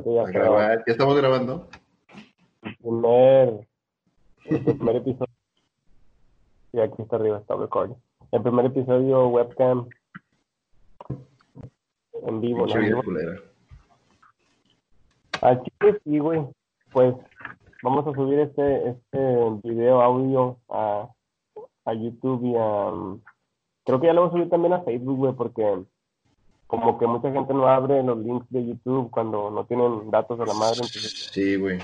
Creo que ya, A está grabar. ¿Ya estamos grabando? el primer, el primer episodio. Y aquí está arriba, está recording. El primer episodio webcam en vivo, ¿no? Vida culera. Al chile sí, güey. Pues vamos a subir este, este video audio a, a YouTube y a... mm, Creo que ya lo vamos a subir también a Facebook, güey, porque como que mucha gente no abre los links de YouTube cuando no tienen datos de la madre, entonces Sí, güey.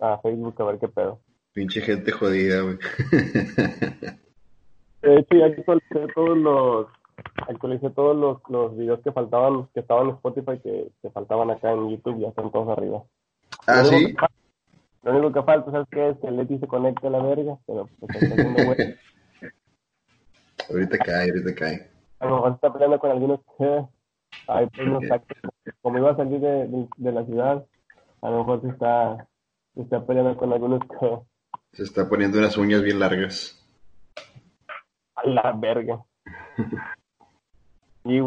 a Facebook a ver qué pedo. Pinche gente jodida, güey. De hecho, ya actualicé todos los, actualicé todos los, los videos que faltaban, que estaban en Spotify, que, que faltaban acá en YouTube, ya están todos arriba. ah, Lo sí. que Lo único que falta, ¿sabes qué? Es que Leti se conecte a la verga, pero pues está haciendo güey. Ahorita cae, ahorita cae. A lo mejor se está peleando con algunos que, ay, no está, como iba a salir de, de, de la ciudad, a lo mejor se está, se está peleando con algunos que, Se está poniendo unas uñas bien largas. a la verga. Y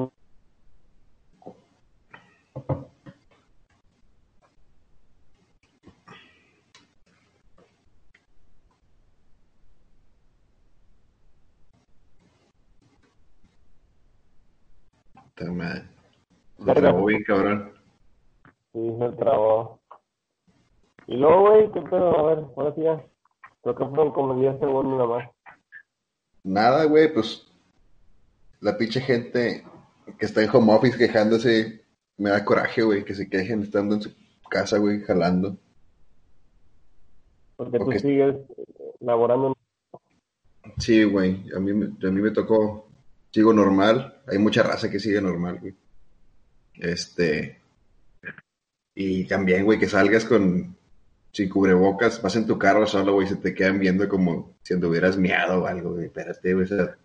Está mal. Se trabó bien, cabrón. Sí, se trabó. Y luego, güey, ¿qué pedo? A ver, ahora sí ya. Creo que fueron como 10 segundos nada más. Nada, güey, pues. La pinche gente que está en home office quejándose. Me da coraje, güey, que se quejen estando en su casa, güey, jalando. Porque tú sigues laborando. Sí, güey, a mí, a mí me tocó, sigo normal, hay mucha raza que sigue normal, güey. Este, y también, güey, que salgas con, sin cubrebocas, vas en tu carro solo, güey, se te quedan viendo como si anduvieras miado o algo, güey, espérate, güey, o sea,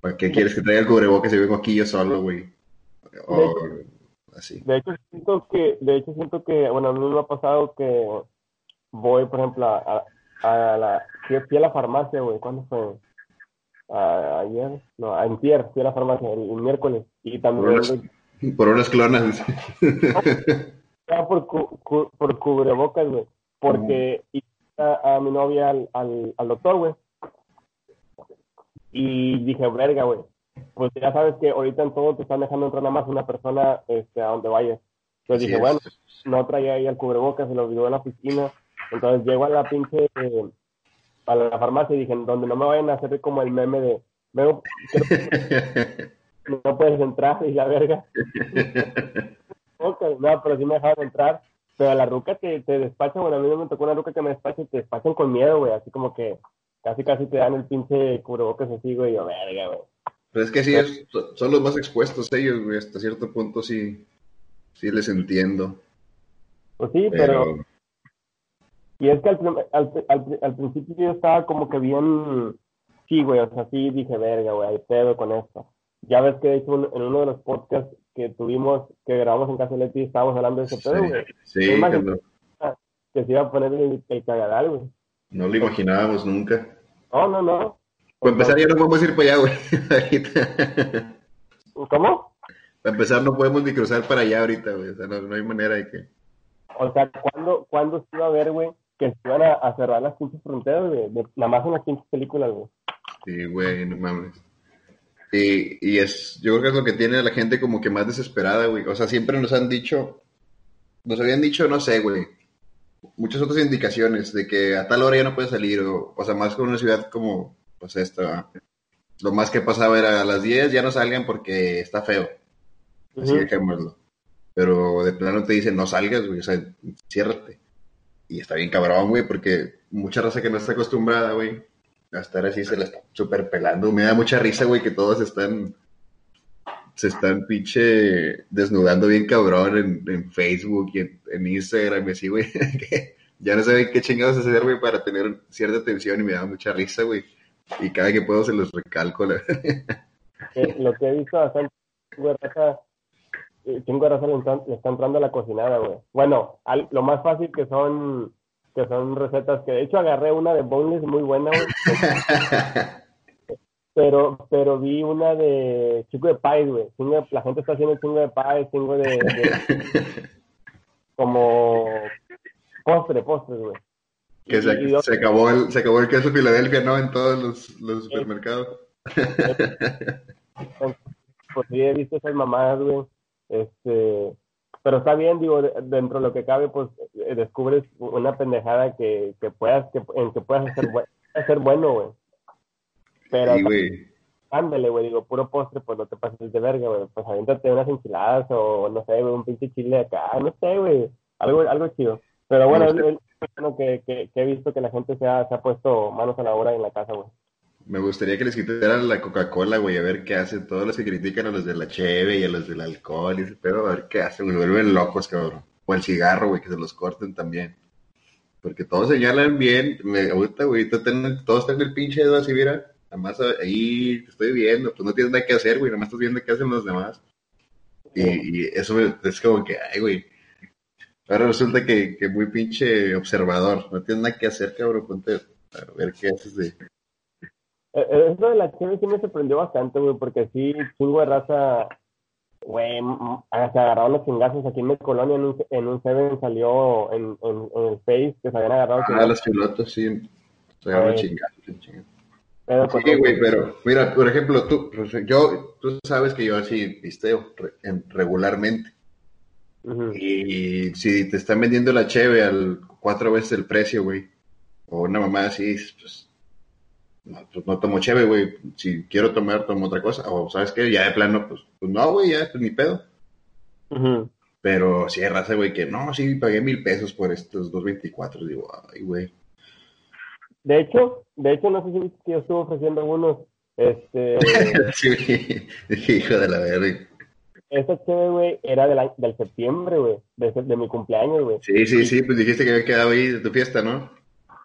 ¿para qué quieres que traiga el cubrebocas si vengo aquí yo solo, güey? O así. De hecho, siento que, de hecho, siento que, bueno, a mí me ha pasado que voy, por ejemplo, a, a, la, fui a la farmacia, güey, ¿cuándo fue? A- ayer, no, antier, fui a la farmacia el, el miércoles, y también, Unas- güey, Por unas clonas. estaba por, cu- cu- por cubrebocas, güey, porque iba a, a mi novia al, al, al doctor, güey, y dije, verga, güey, pues ya sabes que ahorita en todo te están dejando entrar nada más una persona este, a donde vayas. Entonces dije, es. bueno, no traía ahí el cubrebocas, se lo olvidó en la oficina. Entonces llego a la pinche, eh, a la farmacia y dije, donde no me vayan a hacer como el meme de, "Veo, creo que no puedes entrar y la verga. No, pero sí me dejaron entrar. Pero la ruca te, te despachan, bueno, a mí no me tocó una ruca que me despache y te despachan con miedo, güey, así como que casi casi te dan el pinche cubrebocas así, güey, yo, verga, güey. Pero es que sí, es- son los más expuestos ellos, güey, hasta cierto punto sí, sí les entiendo. Pues sí, pero... Pero, Y es que al, al, al, al principio yo estaba como que bien, sí, güey, o sea, sí dije, verga, güey, hay pedo con esto. Ya ves que de hecho en uno de los podcasts que tuvimos, que grabamos en Casa de Leti, estábamos hablando de ese pedo, güey, sí, sí, cuando que se iba a poner el, el cagadal, güey. no lo imaginábamos nunca. No, no, no. Para empezar, ya no podemos ir para allá, güey. ahorita. ¿Cómo? Para empezar, no podemos ni cruzar para allá ahorita, güey. O sea, no, no hay manera de que. O sea, ¿cuándo, ¿cuándo se iba a ver, güey, que se iban a, a cerrar las pinches fronteras, güey? De- nada más en las pinches películas, güey. Sí, güey, no mames. Y, y es, yo creo que es lo que tiene a la gente como que más desesperada, güey. O sea, siempre nos han dicho, nos habían dicho, no sé, güey, muchas otras indicaciones de que a tal hora ya no puedes salir, o, o sea, más con una ciudad como, pues esta, lo más que pasaba era a las 10 ya no salgan porque está feo. Así Ujú. dejémoslo. Pero de plano te dicen, no salgas, güey, o sea, ciérrate. Y está bien cabrón, güey, porque mucha raza que no está acostumbrada, güey, a estar así se la está súper pelando. Me da mucha risa, güey, que todos están, se están pinche desnudando bien cabrón en, en Facebook y en, en Instagram y así, güey, ya no saben qué chingados hacer, güey, para tener cierta atención y me da mucha risa, güey. Y cada que puedo se los recalco, la... Eh, lo que he visto bastante, güey, eh, chingo de raza le, están- le está entrando a la cocinada, güey. Bueno, al- lo más fácil que son, que son recetas que de hecho agarré una de boneless muy buena, güey. Pero, pero vi una de chico de pie, güey. La gente está haciendo chingo de pie, chingo de, de- de postres, güey. Que se, Y- y- se acabó el, se acabó el queso Filadelfia, ¿no? En todos los, los supermercados. pues sí he visto esas mamadas, güey. Este, pero está bien, digo, de- dentro de lo que cabe, pues eh, descubres una pendejada que, que puedas, que, en que puedas hacer, bue- hacer bueno, güey. Pero Sí, güey. ándale, güey, digo, puro postre, pues no te pases de verga, güey. Pues aviéntate unas enchiladas o, no sé, güey, un pinche chile acá, no sé, güey. Algo, algo chido. Pero bueno, es bueno que, que, que he visto que la gente se ha, se ha puesto manos a la obra en la casa, güey. Me gustaría que les quitaran la Coca-Cola, güey, a ver qué hacen. Todos los que critican a los de la cheve y a los del alcohol y ese pedo, a ver qué hacen, güey. Vuelven locos, cabrón. O el cigarro, güey, que se los corten también. Porque todos señalan bien. Me, ahorita, güey, todos están el pinche dedo así, mira. Nada más ahí te estoy viendo. Pues no tienes nada que hacer, güey. Nada más estás viendo qué hacen los demás. Y, y eso me- es como que, ay, güey. Ahora resulta que, que muy pinche observador. No tienes nada que hacer, cabrón. Ponte a ver qué haces de... Eh, eh, Eso de la chévere sí me sorprendió bastante, güey, porque sí, chingo de raza, güey, ah, se agarraron los chingazos aquí en mi colonia, en un, en un Seven salió en, en, en el Face que se habían agarrado Ah, chingazos, los pilotos, sí. Se agarran Güey. chingados, chingados. pero con- Sí, güey, pero mira, por ejemplo, tú, pues, yo, tú sabes que yo así pisteo re- en- regularmente. Ujú. Y si te están vendiendo la cheve al cuatro veces el precio, güey, o una mamá así, pues pues no tomo cheve, güey. Si quiero tomar, tomo otra cosa. O, ¿sabes qué? Ya de plano, pues, pues no, güey, ya, pues ni pedo. Pero si hay raza, güey, que no, sí, pagué mil pesos por estos 2.24. Digo, ay, güey. De hecho, de hecho, no sé si viste que yo estuve ofreciendo unos, este, Sí, hijo de la verga. esta chévere, güey, era del, del septiembre, güey, de, de mi cumpleaños, güey. Sí, sí, sí, pues dijiste que había quedado ahí de tu fiesta, ¿no?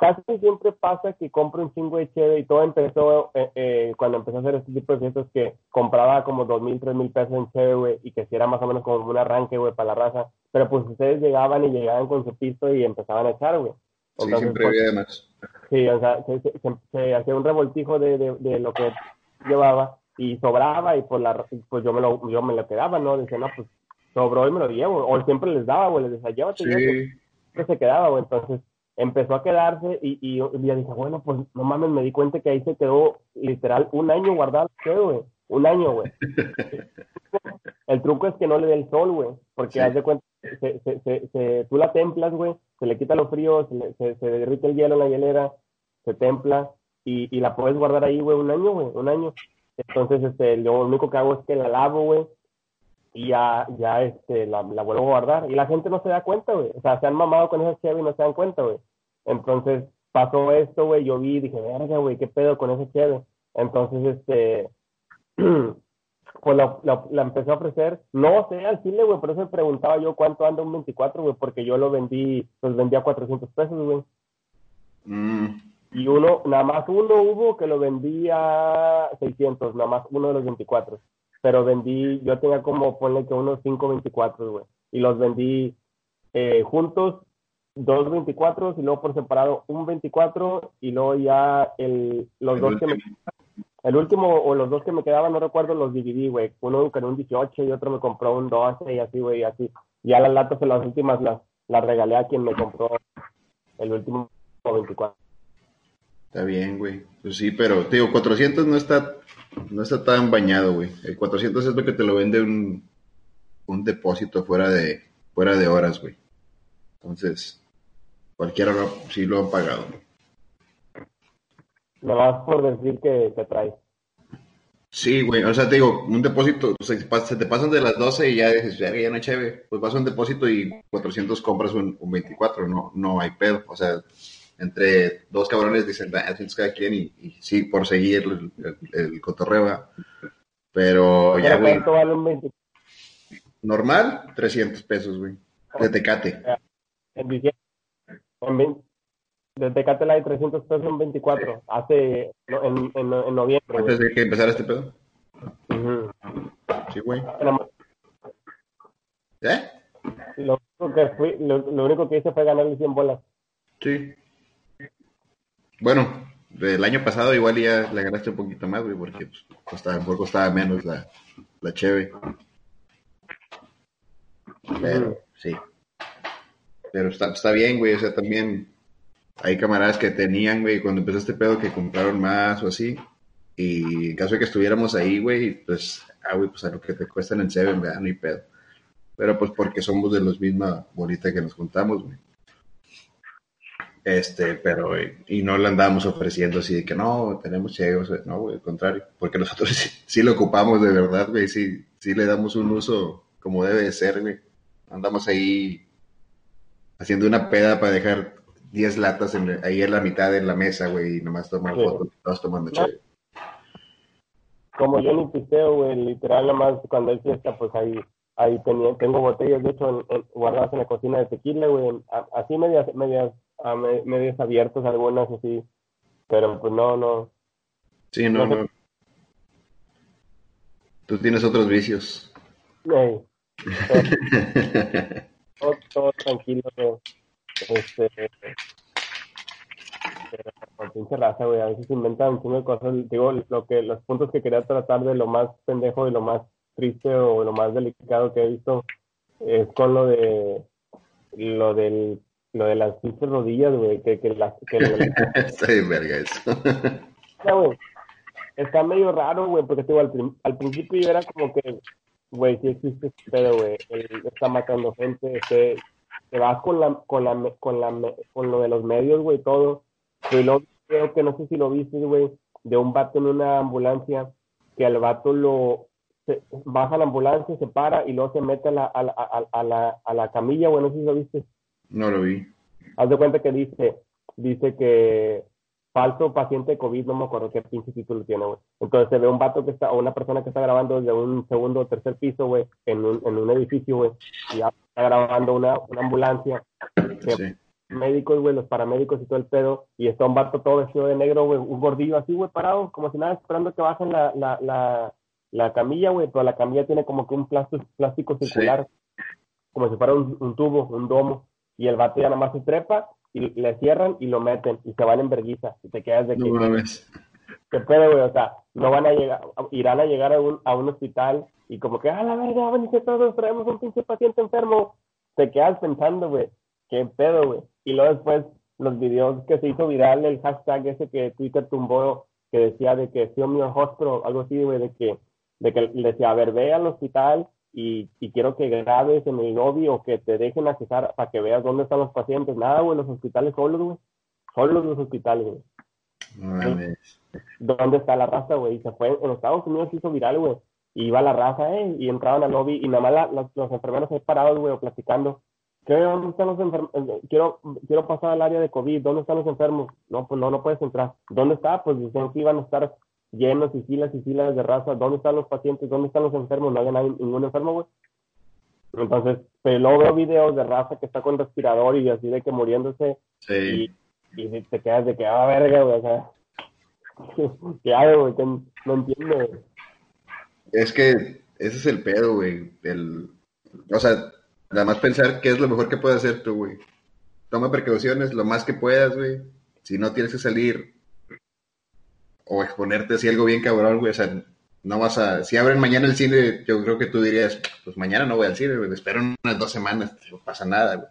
Casi siempre pasa que compro un chingo de cheve y todo empezó eh, eh, cuando empecé a hacer este tipo de fiestas que compraba como dos mil, tres mil pesos en cheve, güey, y que si era más o menos como un arranque, güey, para la raza. Pero pues ustedes llegaban y llegaban con su pisto y empezaban a echar, güey. Sí, siempre pues, había más. Sí, o sea, se, se- se- se hacía un revoltijo de, de, de lo que llevaba y sobraba y pues, la, pues yo, me lo, yo me lo quedaba, ¿no? Decía, no, pues sobró y me lo llevo. O siempre les daba, güey, les decía, llévate, Sí, que se quedaba, güey. Entonces empezó a quedarse y, y yo dije, bueno, pues no mames, me di cuenta que ahí se quedó literal un año guardado. Un año, güey. El truco es que no le dé el sol, güey, porque Sí. haz de cuenta, se, se, se, tú la templas, güey, se le quita lo frío, se, le- se, se derrite el hielo en la hielera, se templa y, y la puedes guardar ahí, güey, un año, güey, un año. Entonces, este, lo único que hago es que la lavo, güey, y ya, ya, este, la, la vuelvo a guardar. Y la gente no se da cuenta, güey. O sea, se han mamado con esa cheve y no se dan cuenta, güey. Entonces, pasó esto, güey, yo vi y dije, verga, güey, qué pedo con esa cheve. Entonces, este, pues la, la, la empecé a ofrecer, no sé, al chile, güey, por eso me preguntaba yo cuánto anda un 24, güey, porque yo lo vendí, los vendí a 400 pesos, güey. Mm, Y uno, nada más uno hubo que lo vendía 600, nada más uno de los 24. Pero vendí, yo tenía como, ponle que unos 5 24, güey. Y los vendí eh, juntos, dos 24 y luego por separado un 24 y luego ya el, los el dos que me, el último o los dos que me quedaban, no recuerdo, los dividí, güey. Uno con un 18 y otro me compró un 12 y así, güey, y así. Ya las latas de las últimas las, las regalé a quien me compró el último 24. Está bien, güey. Pues sí, pero, te digo, 400 no está, no está tan bañado, güey. El 400 es lo que te lo vende un, un depósito fuera de, fuera de horas, güey. Entonces, cualquiera lo- sí lo han pagado. Nada más por decir que, que trae. Sí, güey, o sea, te digo, un depósito, o sea, se te pasan de las 12 y ya dices, ya, ya no hay chévere, pues vas a un depósito y 400 compras un, un 24, no, no hay pedo, o sea, entre dos cabrones dicen, 200 cada quien y, y sí, por seguir el, el, el cotorreo, pero ya, ¿Pero güey, cuánto vale un 20? normal, 300 pesos, güey, de Tecate, En diciembre. En 20, de Tecate la de 300 pesos en 24. Hace. no, en, en, en noviembre. antes de que empezara este pedo, Ujú. sí, güey, ¿eh? Lo único que, fui, lo, lo único que hice fue ganarle 100 bolas. Sí. Bueno, del año pasado igual ya le ganaste un poquito más, güey, porque pues, costaba, costaba menos la, la cheve. Pero, sí. Pero está, está bien, güey, o sea, también hay camaradas que tenían, güey, cuando empezó este pedo que compraron más o así. Y en caso de que estuviéramos ahí, güey, pues, ah, güey, pues a lo que te cuesta en el Seven, ¿verdad? No hay pedo. Pero pues porque somos de los misma bolita que nos juntamos, güey. Este, pero, y no le andamos ofreciendo así de que no, tenemos ciegos, no, güey, al contrario, porque nosotros sí, lo ocupamos de verdad, güey, sí, sí le damos un uso como debe de ser, güey. Andamos ahí haciendo una peda para dejar 10 latas ahí en la mitad de la mesa, güey, y nomás tomamos fotos, todos tomando no. Como yo ni pisteo, güey, literal, nomás cuando hay fiesta, pues ahí, ahí tenía, tengo botellas, de hecho, guardadas en la cocina de tequila, güey, así medias, medias a medios abiertos algunas así, pero pues no, no. Sí, no, no. Tú tienes otros vicios. todo, todo, tranquilo, este, por pinche raza, güey, a veces inventan un de cosas, digo, lo que, los puntos que quería tratar de lo más pendejo y lo más triste o lo más delicado que he visto es con lo de lo del lo de las pinches rodillas, güey, que, que las... Que Está bien verga eso. güey, está medio raro, güey, porque digo, al, al, principio yo era como que, güey, sí existe este pedo, güey, él está matando gente, se, te vas con la, con la, con la, con lo de los medios, güey, todo, y luego creo que no sé si lo viste, güey, de un vato en una ambulancia, que al vato lo, se, baja la ambulancia, se para y luego se mete a la, a la, a, a la, a la camilla, güey, no sé si lo viste. No lo vi. Haz de cuenta que dice, dice que falso paciente de COVID, no me acuerdo qué pinche título tiene, güey. Entonces se ve un vato que está, o una persona que está grabando desde un segundo o tercer piso, güey, en un, en un edificio, güey, y ya está grabando una, una ambulancia. Sí. Médicos, güey, los paramédicos y todo el pedo, y está un vato todo vestido de negro, güey, un gordillo así, güey, parado, como si nada, esperando que bajen la, la, la, la camilla, güey, pero la camilla tiene como que un plástico, plástico circular, como si fuera un, un tubo, un domo y el vato ya nada más se trepa y le cierran y lo meten y se van en vergüenza y te quedas de que... No ¿Qué pedo, güey? O sea, no van a llegar, irán a llegar a un, a un hospital y como que, ah, la verga, venite todos, traemos un pinche paciente enfermo. Te quedas pensando, güey, qué pedo, güey. Y luego después los videos que se hizo viral, el hashtag ese que Twitter tumbó, que decía de que sí, mi hospital, algo así, güey, de que, de que le decía, a ver, ve al hospital y, y, quiero que grabes en el lobby o que te dejen accesar para que veas dónde están los pacientes. Nada, güey, los hospitales solos, güey. Solos los hospitales, güey. ¿Dónde está la raza, güey? Se fue, en Estados Unidos se hizo viral, güey. Y iba la raza, eh, y entraban al lobby y nada más los, los, enfermeros ahí parados, güey, o platicando. ¿Qué, ¿Dónde están los enfermos? Eh, quiero, quiero pasar al área de COVID. ¿Dónde están los enfermos? No, pues no, no puedes entrar. ¿Dónde está? Pues dicen que iban a estar llenos y filas y filas de raza. ¿Dónde están los pacientes? ¿Dónde están los enfermos? No hay nadie, ningún enfermo, güey. Entonces, pero luego veo videos de raza que está con respirador y así de que muriéndose. Sí. Y, y te quedas de que, ah, verga, güey, o sea. ¿Qué hago, güey? No entiendo, Es que ese es el pedo, güey. El... O sea, nada más pensar qué es lo mejor que puedes hacer tú, güey. Toma precauciones lo más que puedas, güey. Si no tienes que salir, o exponerte así algo bien cabrón, güey. O sea, no vas a. Si abren mañana el cine, yo creo que tú dirías, pues mañana no voy al cine, güey. Espero unas dos semanas, no pasa nada, güey.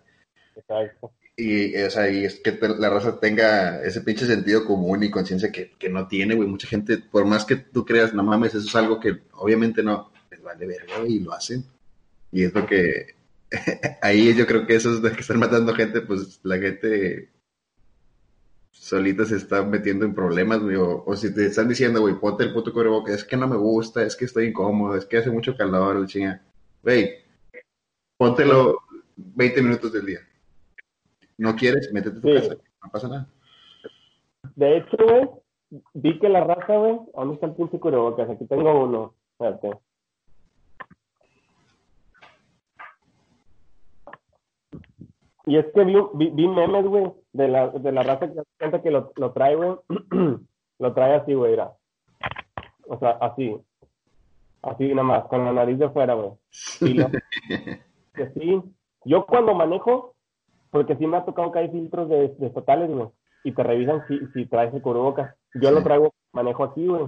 Exacto. Y, o sea, y es que la raza tenga ese pinche sentido común y conciencia que, que, no tiene, güey. Mucha gente, por más que tú creas, no mames, eso es algo que obviamente no les vale verga, güey, y lo hacen. Y es lo que. ahí yo creo que eso es de que están matando gente, pues la gente solita se está metiendo en problemas, güey, o, si te están diciendo, güey, ponte el puto cubrebocas, es que no me gusta, es que estoy incómodo, es que hace mucho calor, el chinga. Güey, póntelo 20 minutos del día. ¿No quieres? Métete a tu casa, no pasa nada. De hecho, güey, vi que la raza, güey, ¿dónde está el pinche cubrebocas? Aquí tengo uno, espérate. Y es que vi, vi, memes, güey, de la, de la raza que, que lo, lo trae, güey. lo trae así, güey, era. O sea, así. Así nada más, con la nariz de fuera, güey. Y lo, que sí. Yo cuando manejo, porque sí me ha tocado que hay filtros de, de totales, güey. Y te revisan si, si traes el cubrebocas. Yo lo traigo, manejo así, güey.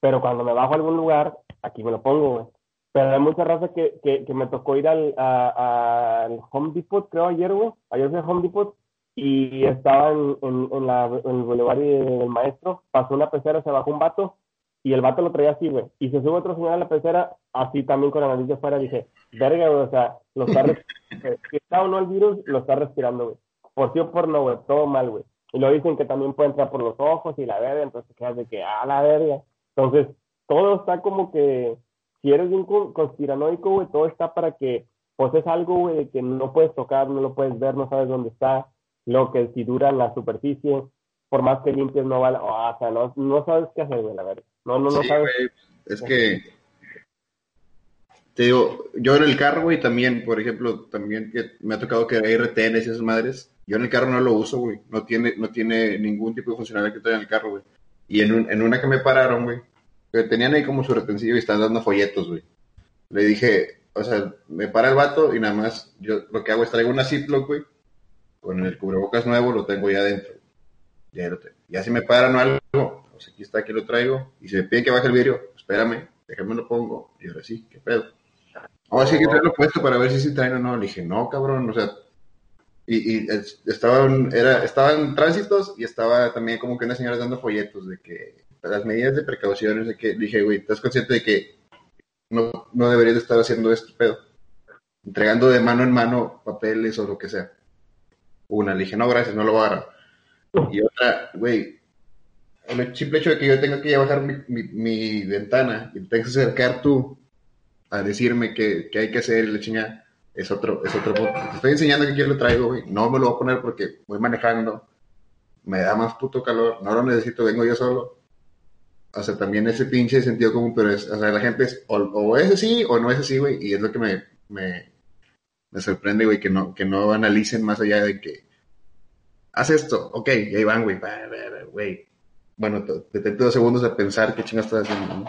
Pero cuando me bajo a algún lugar, aquí me lo pongo, güey. Pero hay mucha raza que, que, que me tocó ir al, al Home Depot, creo, ayer, güey. Ayer fui a Home Depot y estaba en, en, en, la, el del maestro. Pasó una pecera, se bajó un vato y el vato lo traía así, güey. Y se sube otro señor a la pecera, así también con la nariz de fuera. Dije, verga, güey, o sea, lo está si está o no el virus, lo está respirando, güey. Por sí o por no, güey, todo mal, güey. Y lo dicen que también puede entrar por los ojos y la verga, entonces quedas de que, ah, la verga. Entonces, todo está como que si eres un conspiranoico, güey, todo está para que, pues es algo, güey, que no puedes tocar, no lo puedes ver, no sabes dónde está, lo que si dura la superficie, por más que limpies no vale, o sea, no, no sabes qué hacer, güey, la verdad. No, no, no sabes. es que, te digo, yo en el carro, güey, también, por ejemplo, también que me ha tocado que hay retenes y esas madres, yo en el carro no lo uso, güey, no tiene, no tiene ningún tipo de funcionalidad que trae en el carro, güey. Y en, un, en una que me pararon, güey, que tenían ahí como su retención y estaban dando folletos, güey. Le dije, o sea, me para el vato y nada más, yo lo que hago es traigo una Ziploc, güey, con el cubrebocas nuevo, lo tengo ya adentro. Ya lo tengo. Ya si me paran o algo, pues aquí está, aquí lo traigo. Y si me piden que baje el vidrio, espérame, déjame lo pongo. Y ahora sí, qué pedo. Ahora sí que traerlo puesto para ver si sí traen o no. Le dije, no, cabrón, o sea, y, y estaban, era, estaban tránsitos y estaba también como que una señora dando folletos de que las medidas de precauciones de que dije, güey, ¿estás consciente de que no, no deberías estar haciendo esto, pedo? Entregando de mano en mano papeles o lo que sea. Una, le dije, no, gracias, no lo voy a agarrar. Y otra, güey, el simple hecho de que yo tenga que bajar mi, mi, ventana y tengas que acercar tú a decirme que, que hay que hacer la chingada, es otro, es otro punto. Te estoy enseñando que quiero lo traigo, güey. No me lo voy a poner porque voy manejando. Me da más puto calor. No lo necesito, vengo yo solo o sea, también ese pinche sentido común, pero es, o sea, la gente es, o, es así o no es así, güey, y es lo que me, me, me sorprende, güey, que no, que no analicen más allá de que, haz esto, ok, y ahí van, güey, güey, bueno, detente dos segundos a pensar qué chingas estás haciendo, ¿no?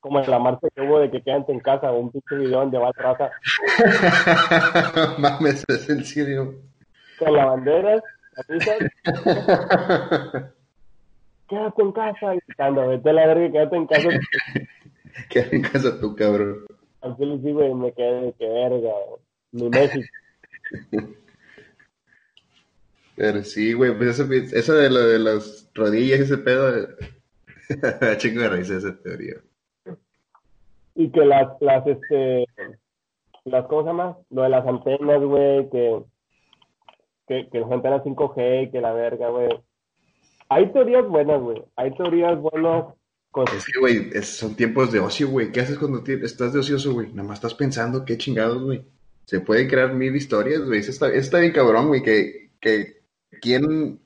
Como en la marcha que hubo de que quédate en casa, un pinche video donde va atrás. Mames, es en serio. Con la bandera, quédate en casa, gritando, vete a la verga, quédate en casa. quédate en casa tú, cabrón. Así les digo, y me quedé de que verga, mi México. Pero sí, güey, pues eso, eso de lo de las rodillas y ese pedo, chingo de raíz esa teoría. Y que las, las, este, las cosas lo de las antenas, güey, que, que, que las antenas 5G, que la verga, güey hay teorías buenas, güey. Hay teorías buenas. Es que, güey, son tiempos de ocio, güey. ¿Qué haces cuando estás de ocioso, güey? Nada más estás pensando qué chingados, güey. Se pueden crear mil historias, güey. Eso está, está bien cabrón, güey. Que, que, ¿quién?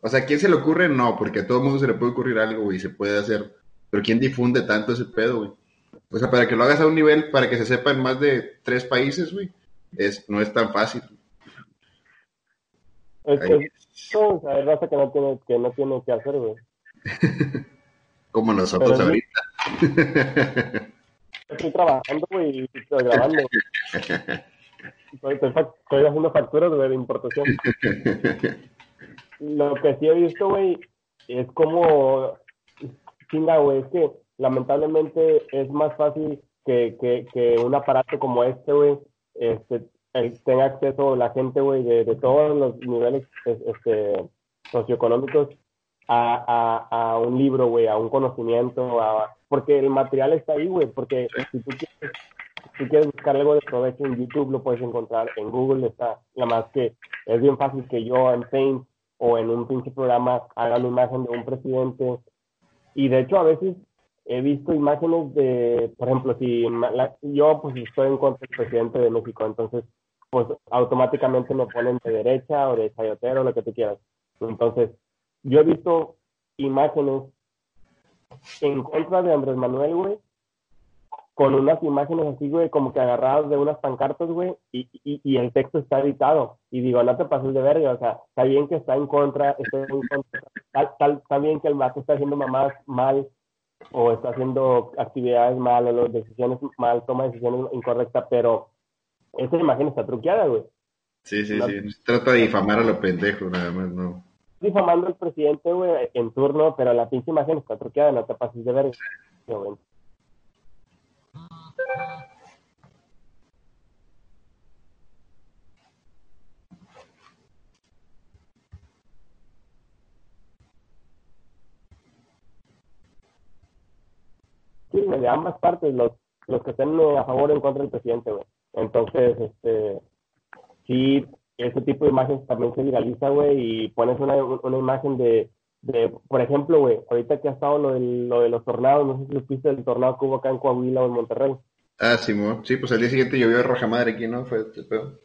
O sea, ¿quién se le ocurre? No, porque a todo mundo se le puede ocurrir algo, güey. Se puede hacer. Pero ¿quién difunde tanto ese pedo, güey? O sea, para que lo hagas a un nivel, para que se sepa en más de tres países, güey, es, no es tan fácil. Es, es, hay raza que no tiene que, no tiene que hacer, güey. Como nosotros ahorita. estoy trabajando, y estoy grabando. Estoy, estoy, haciendo facturas de importación. Lo que sí he visto, güey, es como, chinga, güey, es que lamentablemente es más fácil que, que, que un aparato como este, güey, este, tenga acceso la gente, güey, de, de, todos los niveles este, socioeconómicos a, a, a, un libro, güey, a un conocimiento, a, porque el material está ahí, güey, porque si tú quieres, si quieres buscar algo de provecho en YouTube, lo puedes encontrar, en Google está, nada más que es bien fácil que yo en Paint o en un pinche programa haga la imagen de un presidente, y de hecho a veces he visto imágenes de, por ejemplo, si yo pues estoy en contra del presidente de México, entonces pues automáticamente me ponen de derecha o de chayotero, lo que tú quieras. Entonces, yo he visto imágenes en contra de Andrés Manuel, güey, con unas imágenes así, güey, como que agarradas de unas pancartas, güey, y, y, y, el texto está editado. Y digo, no te pases de verga, o sea, está bien que está en contra, está, en contra, está, está bien que el mato está haciendo mamás mal, o está haciendo actividades mal, o las decisiones mal, toma decisiones incorrectas, pero esa imagen está truqueada, güey. Sí, sí, sí. Se trata de difamar a los pendejos, nada más, no. Difamando al presidente, güey, en turno, pero la pinche imagen está truqueada, no te pases de ver, güey. Sí, de ambas partes, los, los que estén a favor o en contra del presidente, güey. Entonces, este, sí, ese tipo de imágenes también se viraliza, güey, y pones una, una imagen de, de, por ejemplo, güey, ahorita que ha estado lo, del, lo de los tornados, no sé si supiste del tornado que hubo acá en Coahuila o en Monterrey. Ah, sí, mo. sí, pues al día siguiente llovió roja madre aquí, ¿no? Fue este pedo.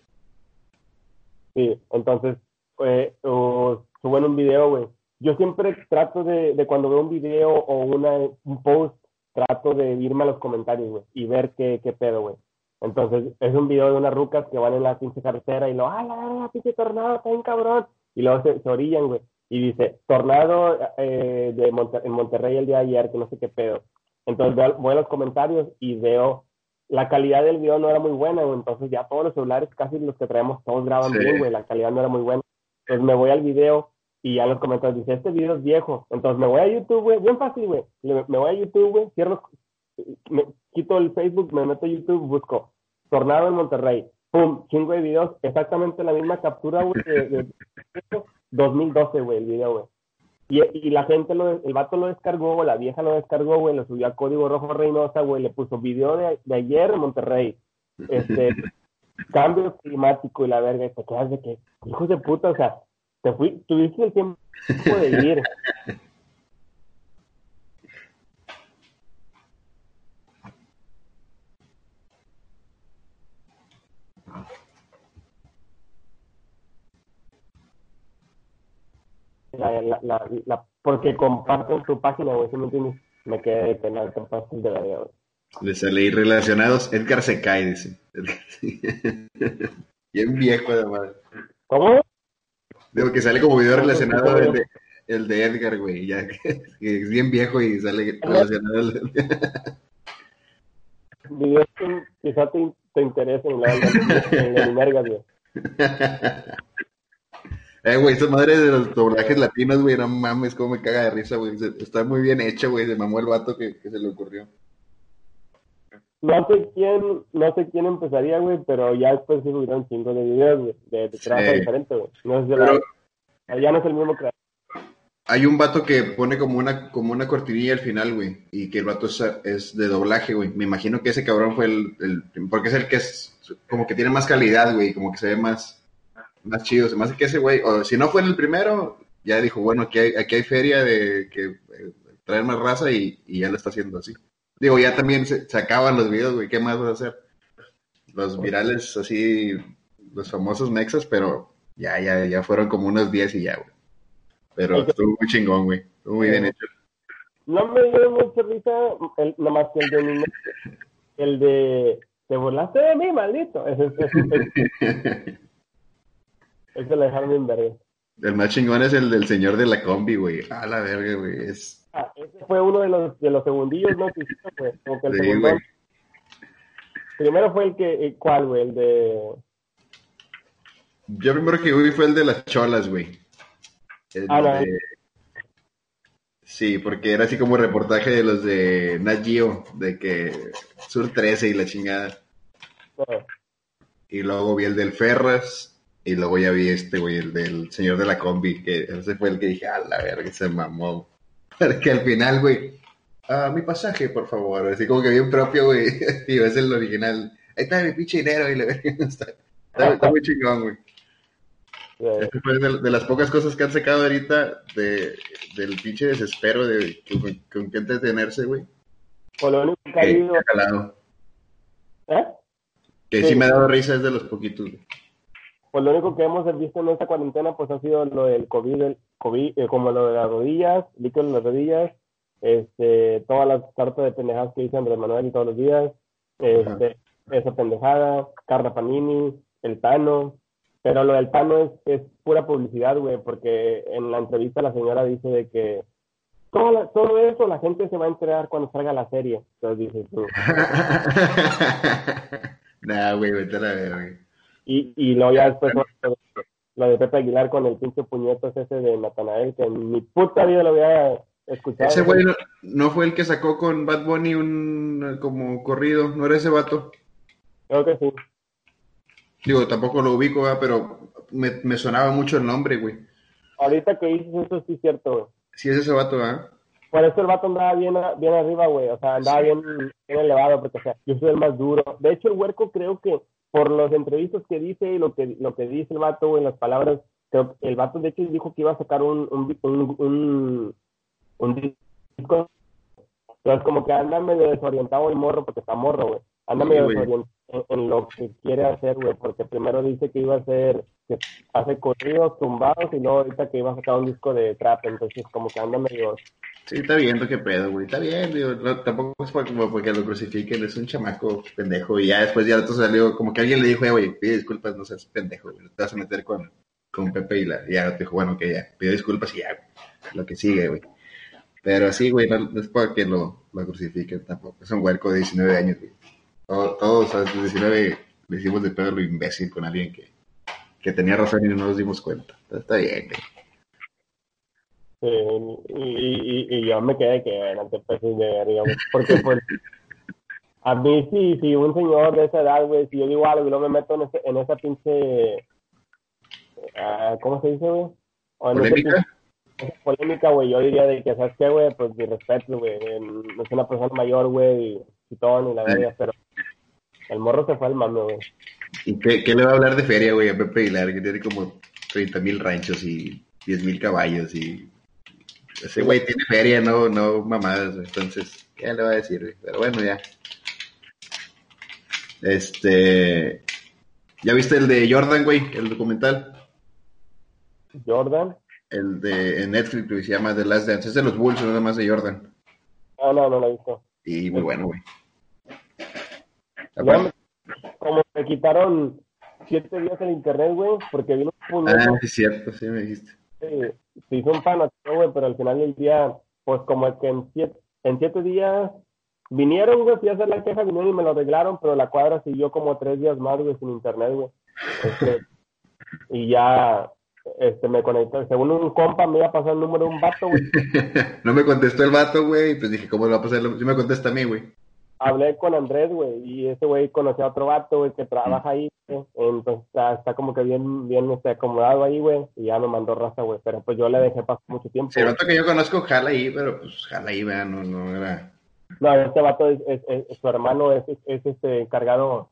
Sí, entonces, eh, o suben un video, güey. Yo siempre trato de, de cuando veo un video o una, un post, trato de irme a los comentarios, güey, y ver qué, qué pedo, güey. Entonces, es un video de unas rucas que van en la pinche carretera y lo, ah, la verga, pinche tornado, está bien cabrón. Y luego se, se orillan, güey. Y dice, tornado eh, de en Monterrey el día de ayer, que no sé qué pedo. Entonces veo- voy a los comentarios y veo, la calidad del video no era muy buena, güey. Entonces ya todos los celulares, casi los que traemos, todos graban Sí. bien, güey. La calidad no era muy buena. Entonces me voy al video y ya en los comentarios dice, este video es viejo. Entonces me voy a YouTube, güey, bien fácil, güey. Me voy a YouTube, güey, cierro, me quito el Facebook, me meto a YouTube, busco Tornado en Monterrey. Pum, chingo de videos, exactamente la misma captura, güey, de, de- 2012, güey, el video, güey. Y, y la gente, lo, el vato lo descargó, la vieja lo descargó, güey, lo subió a Código Rojo Reynosa, güey, le puso video de, de ayer en Monterrey. Este, cambio climático y la verga, y te quedas de que, hijos de puta, o sea, te fui, tuviste el tiempo de ir. La, la, la, la- porque comparten su página, güey, ¿sí me entiendes? Me quedé de pena, te pasas de verga, güey. Le sale ahí relacionados. Edgar se cae, dice. Bien viejo, además. ¿Cómo? Digo que sale como video relacionado el de, el de Edgar, güey. Ya que es bien viejo y sale relacionado. el- Videos que quizá te, te interesen en la en la verga, güey. Eh, güey, esa madre de los doblajes latinos, güey, no mames, cómo me caga de risa, güey. Está muy bien hecho, güey. Se mamó el vato que, que se le ocurrió. No sé quién, no sé quién empezaría, güey, pero ya después se subieron un chingo de videos, güey, de, de trabajo Sí. diferente, güey. No sé si Pero la- ya no es el mismo creador. hay un vato que pone como una, como una cortinilla al final, güey. Y que el vato es, es de doblaje, güey. Me imagino que ese cabrón fue el, el- Porque es el que es. Como que tiene más calidad, güey. Como que se ve más. Más chido. Se me hace que ese güey. O si no fue en el primero, ya dijo, bueno, aquí hay, aquí hay feria de que eh, traer más raza y, y ya lo está haciendo así. Digo, ya también se, se acaban los videos, güey. ¿Qué más vas a hacer? Los virales así. Los famosos mexas, pero ya, ya, ya fueron como unos 10 y ya, güey. Pero estuvo muy chingón, güey. Estuvo muy bien hecho. No me dio mucha risa, el, nomás que el de mi el de te burlaste de mí, maldito. Ese, ese, ese, ese lo dejaron bien verga. El más chingón es el del señor de la combi, güey. A la verga, güey. Es... Ah, ese fue uno de los, de los segundillos, ¿no? Que hiciste, güey. Como que el Sí, segundo. güey. Primero fue el que, el- ¿cuál, güey? El de. Yo primero que vi fue el de las cholas, güey. El Ah, no. de- Sí, porque era así como reportaje de los de Nat Geo, de que Sur 13 y la chingada. no, Y luego vi el del Ferras, y luego ya vi este, güey, el del señor de la combi, que ese fue el que dije, a la verga, se mamó. Porque al final, güey, ah, mi pasaje, por favor, así como que bien propio, güey, y es el original. Ahí está mi pinche dinero, y le está, está, está muy chingón, güey. Ese fue de, de las pocas cosas que han sacado ahorita de, del pinche desespero de con, con qué entretenerse, güey. Por lo único que ha. ¿Eh? Que Sí. sí me ha dado risa, es de los poquitos, güey. Pues lo único que hemos visto en esta cuarentena pues ha sido lo del COVID, el COVID eh, como lo de las rodillas, líquido en las rodillas, este, todas las cartas de pendejadas que dice Andrés Manuel todos los días, este, esa pendejada, Carla Panini, el Tano, pero lo del Tano es, es pura publicidad, güey, porque en la entrevista la señora dice de que todo, la- todo eso la gente se va a enterar cuando salga la serie. Entonces dices tú, nah, güey, vete a la verga, güey. Y, y luego ya después lo de, Pepe Aguilar con el pinche puñetas ese de Natanael, que en mi puta vida lo había escuchado. Ese güey no, no fue el que sacó con Bad Bunny un como corrido, ¿no era ese vato? Creo que sí. Digo, tampoco lo ubico, ¿verdad? pero me, me sonaba mucho el nombre, güey. Ahorita que dices eso, sí es cierto, güey. Sí es ese vato, ¿verdad? Por eso el vato andaba bien, bien arriba, güey. O sea, andaba bien, bien elevado, porque, o sea, yo soy el más duro. De hecho, el huerco creo que por los entrevistas que dice y lo que, lo que dice el vato, en las palabras, creo que el vato, de hecho, dijo que iba a sacar un, un, un, un, un disco. Entonces, como que anda medio desorientado el morro, porque está morro, güey. Anda Sí, medio desorientado en, en lo que quiere hacer, güey, porque primero dice que iba a hacer, que hace corridos tumbados y luego ahorita que iba a sacar un disco de trap, entonces como que anda medio Sí, está viendo qué pedo, güey. Está bien, digo, tampoco es como porque lo crucifiquen, es un chamaco pendejo. Y ya después ya otro salió, como que alguien le dijo, eh, güey, pide disculpas, no seas pendejo. Te vas a meter con, con Pepe y la, y ya te dijo, bueno, que ya, pido disculpas y ya, lo que sigue, güey. Pero sí, güey, no, no es para que lo, lo crucifiquen tampoco. Es un huerco de 19 años, güey. Todo- Todos a los 19 le hicimos de pedo lo imbécil con alguien que, que tenía razón y no nos dimos cuenta. Entonces, está bien, güey. Sí, y, y, y yo me quedé que no de verga, güey, porque pues a mí si, si un señor de esa edad, güey, si yo digo algo y luego me meto en, ese, en esa pinche, ah, ¿cómo se dice, güey? O en ese ¿Polémica? esa polémica, güey, yo diría de que, ¿sabes qué, güey? Pues mi respeto, güey, en- es una persona mayor, güey, y chitón y la verga, pero el morro se fue al mame, güey. ¿Y qué, qué le va a hablar de feria, güey, a Pepe Aguilar, que tiene como 30 mil ranchos y 10 mil caballos y... Ese güey tiene feria, no, no mamadas, güey. entonces, ¿qué le va a decir, güey? Pero bueno, ya. Este... ¿Ya viste el de Jordan, güey? El documental. Jordan, El de en Netflix, güey, se llama The Last Dance. Es de los Bulls, no nada más de Jordan. ah, no, no lo he visto. Y muy bueno, güey. Como me quitaron siete días el internet, güey, porque vino un Ah, sí, es cierto, sí me dijiste. se hizo un panateo, güey, pero al final del día, pues como que en siete, en siete días vinieron, güey, fui a hacer la queja, vinieron y me lo arreglaron, pero la cuadra siguió como tres días más, güey, sin internet, güey. Este, y ya, este, me conecté, según un compa me iba a pasar el número de un vato, güey. no me contestó el vato, güey, pues dije, ¿cómo le va a pasar? Sí me contesta a mí, güey. Hablé con Andrés, güey, y ese güey conocía a otro vato, güey, que trabaja ahí, güey. Entonces está, está como que bien, bien este, acomodado ahí, güey, y ya me mandó raza, güey. Pero pues yo le dejé pasar mucho tiempo. Sí, el vato que yo conozco jala ahí, pero pues jala ahí, vean, no, no era... No, este vato es, es, es- su hermano es, es, es, este encargado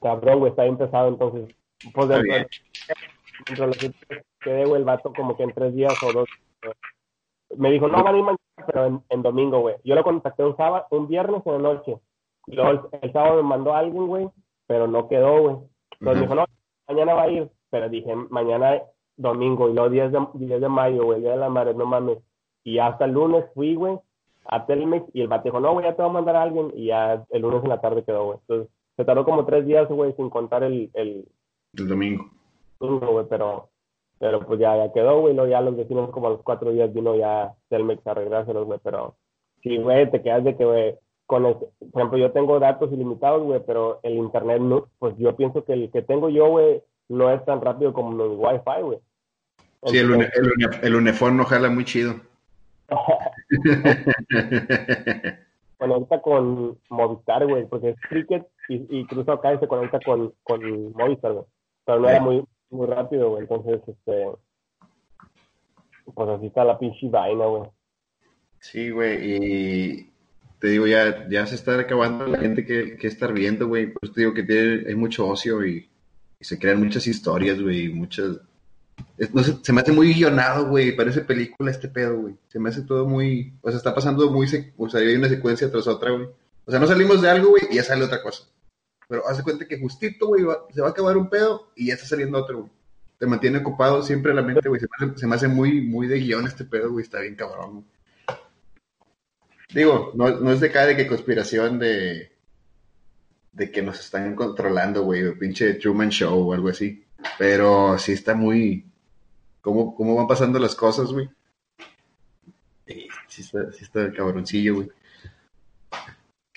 cabrón, güey, está bien pesado, entonces, pues dentro, dentro de lo que quedé, güey, el vato como que en tres días o dos, me dijo, no, van a ir mañana, pero en, en domingo, güey. Yo lo contacté un sábado, un viernes en la noche, luego el, el sábado me mandó a alguien, güey, pero no quedó, güey. Entonces Ujú. me dijo, no, mañana va a ir, pero dije, mañana domingo, y luego 10 de, 10 de mayo, güey, el día de la madre, no mames. Y hasta el lunes fui, güey, a Telmex y el vato dijo, no, güey, ya te voy a mandar a alguien. Y ya el lunes en la tarde quedó, güey. Entonces, se tardó como tres días, güey, sin contar el, el El domingo. domingo, güey, pero, pero pues ya, ya quedó, güey. Luego ya los vecinos, como a los cuatro días, vino ya Telmex a arreglárselos, güey. Pero sí, güey, te quedas de que, güey, con el, por ejemplo, yo tengo datos ilimitados, güey, pero el internet, no, pues yo pienso que el que tengo yo, güey, no es tan rápido como mi wifi, güey. Sí, el, el, une, el unifón no jala muy chido. conecta con Movistar, güey, porque es cricket y, y cruzo acá y se conecta con, con Movistar, güey. Pero no era muy, muy rápido, güey. Entonces, este. Pues así está la pinche vaina, güey. Sí, güey, y te digo, ya, ya se está acabando la gente que, que estar viendo, güey. Pues te digo que tiene, hay mucho ocio y, se crean muchas historias, güey, muchas. No sé, se me hace muy guionado, güey. Parece película este pedo, güey. Se me hace todo muy. O sea, está pasando muy. O sea, hay una secuencia tras otra, güey. O sea, no salimos de algo, güey, y ya sale otra cosa. Pero haz de cuenta que justito, güey, se va a acabar un pedo y ya está saliendo otro, güey. Te mantiene ocupado siempre la mente, güey. Se me hace, hace muy, muy de guion este pedo, güey. Está bien cabrón, güey. Digo, no, no es de cada de que conspiración de. de que nos están controlando, güey, pinche Truman Show o algo así. Pero sí está muy. ¿Cómo, cómo van pasando las cosas, güey? Sí, sí está, sí está cabroncillo, güey.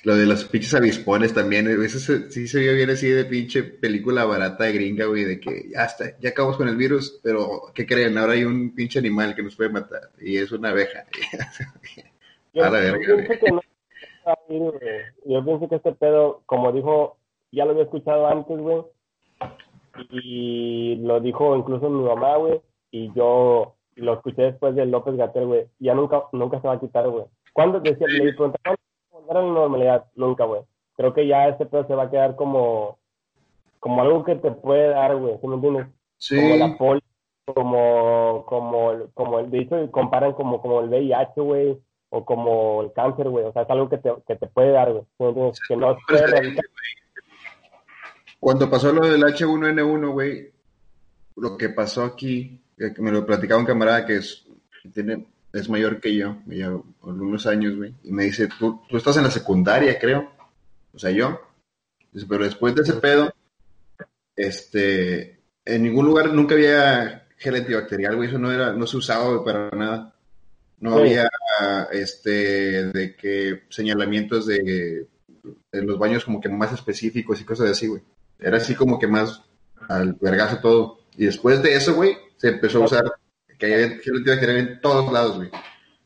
Lo de los pinches avispones también, eso sí se vio bien así de pinche película barata de gringa, güey, de que ya está, ya acabamos con el virus, pero ¿qué creen? Ahora hay un pinche animal que nos puede matar y es una abeja. yo, pienso que no, yo pienso que este pedo, como dijo, ya lo había escuchado antes, güey, y lo dijo incluso mi mamá, güey, y yo lo escuché después de López Gatel, güey, ya nunca, nunca se va a quitar, güey. ¿Cuándo decía, le volver a la normalidad? Nunca, güey. Creo que ya este pedo se va a quedar como, como algo que te puede dar, güey, ¿sí me entiendes? Sí. Como la poli, como, como, como el, de hecho, comparan como, como el VIH, güey, o como el cáncer, güey, o sea, es algo que te, que te puede dar, güey, ¿sí me entiendes? Que no se puede erradicar. Cuando pasó lo del H1N1, güey, lo que pasó aquí, que me lo platicaba un camarada que es, tiene, es mayor que yo, lleva algunos años, güey, y me dice, tú, tú estás en la secundaria, creo, o sea, yo, dice, pero después de ese pedo, este, en ningún lugar nunca había gel antibacterial, güey, eso no era, no se usaba güey, para nada, no Sí. había, este, de que señalamientos de, de los baños como que más específicos y cosas así, güey, era así como que más al vergazo todo, y después de eso, güey, se empezó a usar que haya gel antibacterial en todos lados, güey.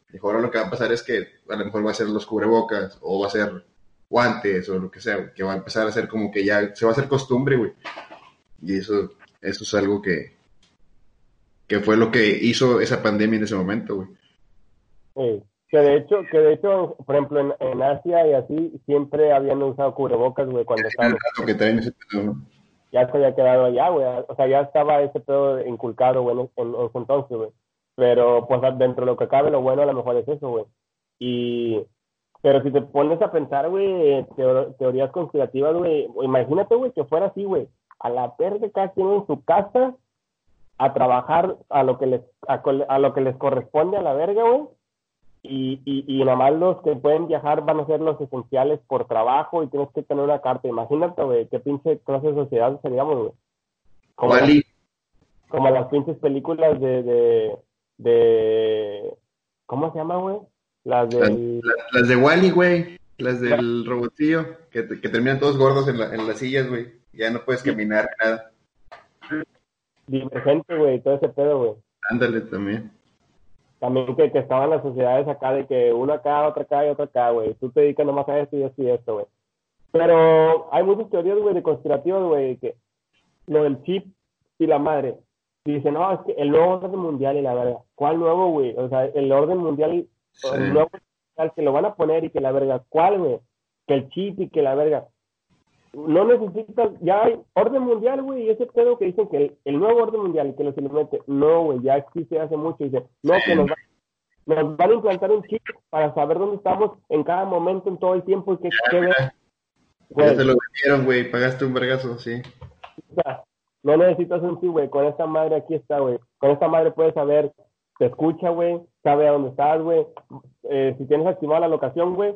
Dijo, ahora lo que va a pasar es que a lo mejor va a ser los cubrebocas o va a ser guantes o lo que sea, que va a empezar a ser como que ya se va a hacer costumbre, güey. Y eso, eso es algo que, que fue lo que hizo esa pandemia en ese momento, güey. Sí. Que de hecho, que de hecho, por ejemplo, en, en Asia y así, siempre habían usado cubrebocas, güey, cuando estaban, que traen ese pedo, ¿no? ya se había quedado allá, güey, o sea, ya estaba ese pedo inculcado, güey, en, en, en ese entonces, güey. Pero, pues, dentro de lo que cabe, lo bueno a lo mejor es eso, güey. Y, pero si te pones a pensar, güey, teo- teorías conspirativas, güey, imagínate, güey, que fuera así, güey, a la verga cada quien en su casa, a trabajar a lo que les, a, a lo que les corresponde a la verga, güey, y, y, y nada más los que pueden viajar van a ser los esenciales por trabajo y tienes que tener una carta. Imagínate, güey, qué pinche clase de sociedad seríamos, güey. Como, como las pinches películas de, de, de, ¿cómo se llama, güey? Las del, las, las de Wally, güey. Las del robotillo, que, que terminan todos gordos en, la- en las sillas, güey. Ya no puedes caminar, nada. Divergente, güey, todo ese pedo, güey. Ándale también. También que, que estaban las sociedades acá de que uno acá, otra acá y otra acá, güey. Tú te dedicas nomás a esto y esto y esto, güey. Pero hay muchas teorías, güey, de conspirativas, güey, que lo del chip y la madre. Y dicen, no, es que el nuevo orden mundial y la verga. ¿Cuál nuevo, güey? O sea, el orden mundial, Sí. el nuevo mundial que lo van a poner y que la verga. ¿Cuál, güey? Que el chip y que la verga. No necesitas, ya hay orden mundial, güey, y ese pedo que dicen que el, el nuevo orden mundial, que lo se lo mete, no, güey, ya existe hace mucho, y dice, no, que nos, va- nos van a implantar un chip para saber dónde estamos en cada momento, en todo el tiempo, y qué, qué ver. Ya te lo vendieron, güey. Pagaste un vergazo, sí. o sea, no necesitas un chip, güey, con esta madre aquí está, güey, con esta madre puedes saber, te escucha, güey, sabe a dónde estás, güey, eh, si tienes activada la locación, güey,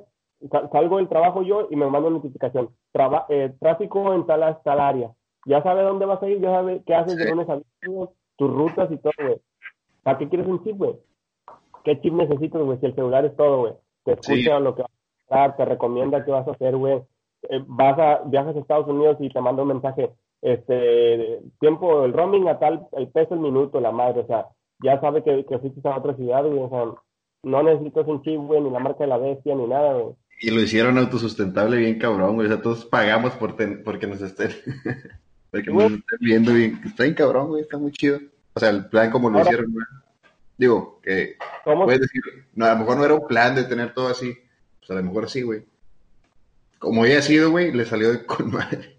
sal- salgo del trabajo yo y me mando notificación, Traba- eh, tráfico en tal, tal área, ya sabe dónde vas a ir, ya sabe qué haces de Sí. viernes, tus rutas y todo, güey. ¿Para qué quieres un chip, güey? ¿Qué chip necesitas, güey? Si el celular es todo, güey. Te escucha Sí. lo que vas a hacer, te recomienda qué vas a hacer, güey. Eh, vas a, viajas a Estados Unidos y te manda un mensaje, este, tiempo, el roaming a tal, el peso, el minuto, la madre, o sea, ya sabe que, que fuiste a otra ciudad, güey, o sea, no necesitas un chip, güey, ni la marca de la bestia, ni nada, güey. Y lo hicieron autosustentable bien cabrón, güey. O sea, todos pagamos por ten- porque nos estén, porque nos estén viendo bien. Está bien cabrón, güey. Está muy chido. O sea, el plan como lo Ahora- hicieron, güey. Digo, que ¿Cómo? puedes decir, no, a lo mejor no era un plan de tener todo así. Pues a lo mejor sí, güey. Como ya ha sido, güey, le salió de con madre.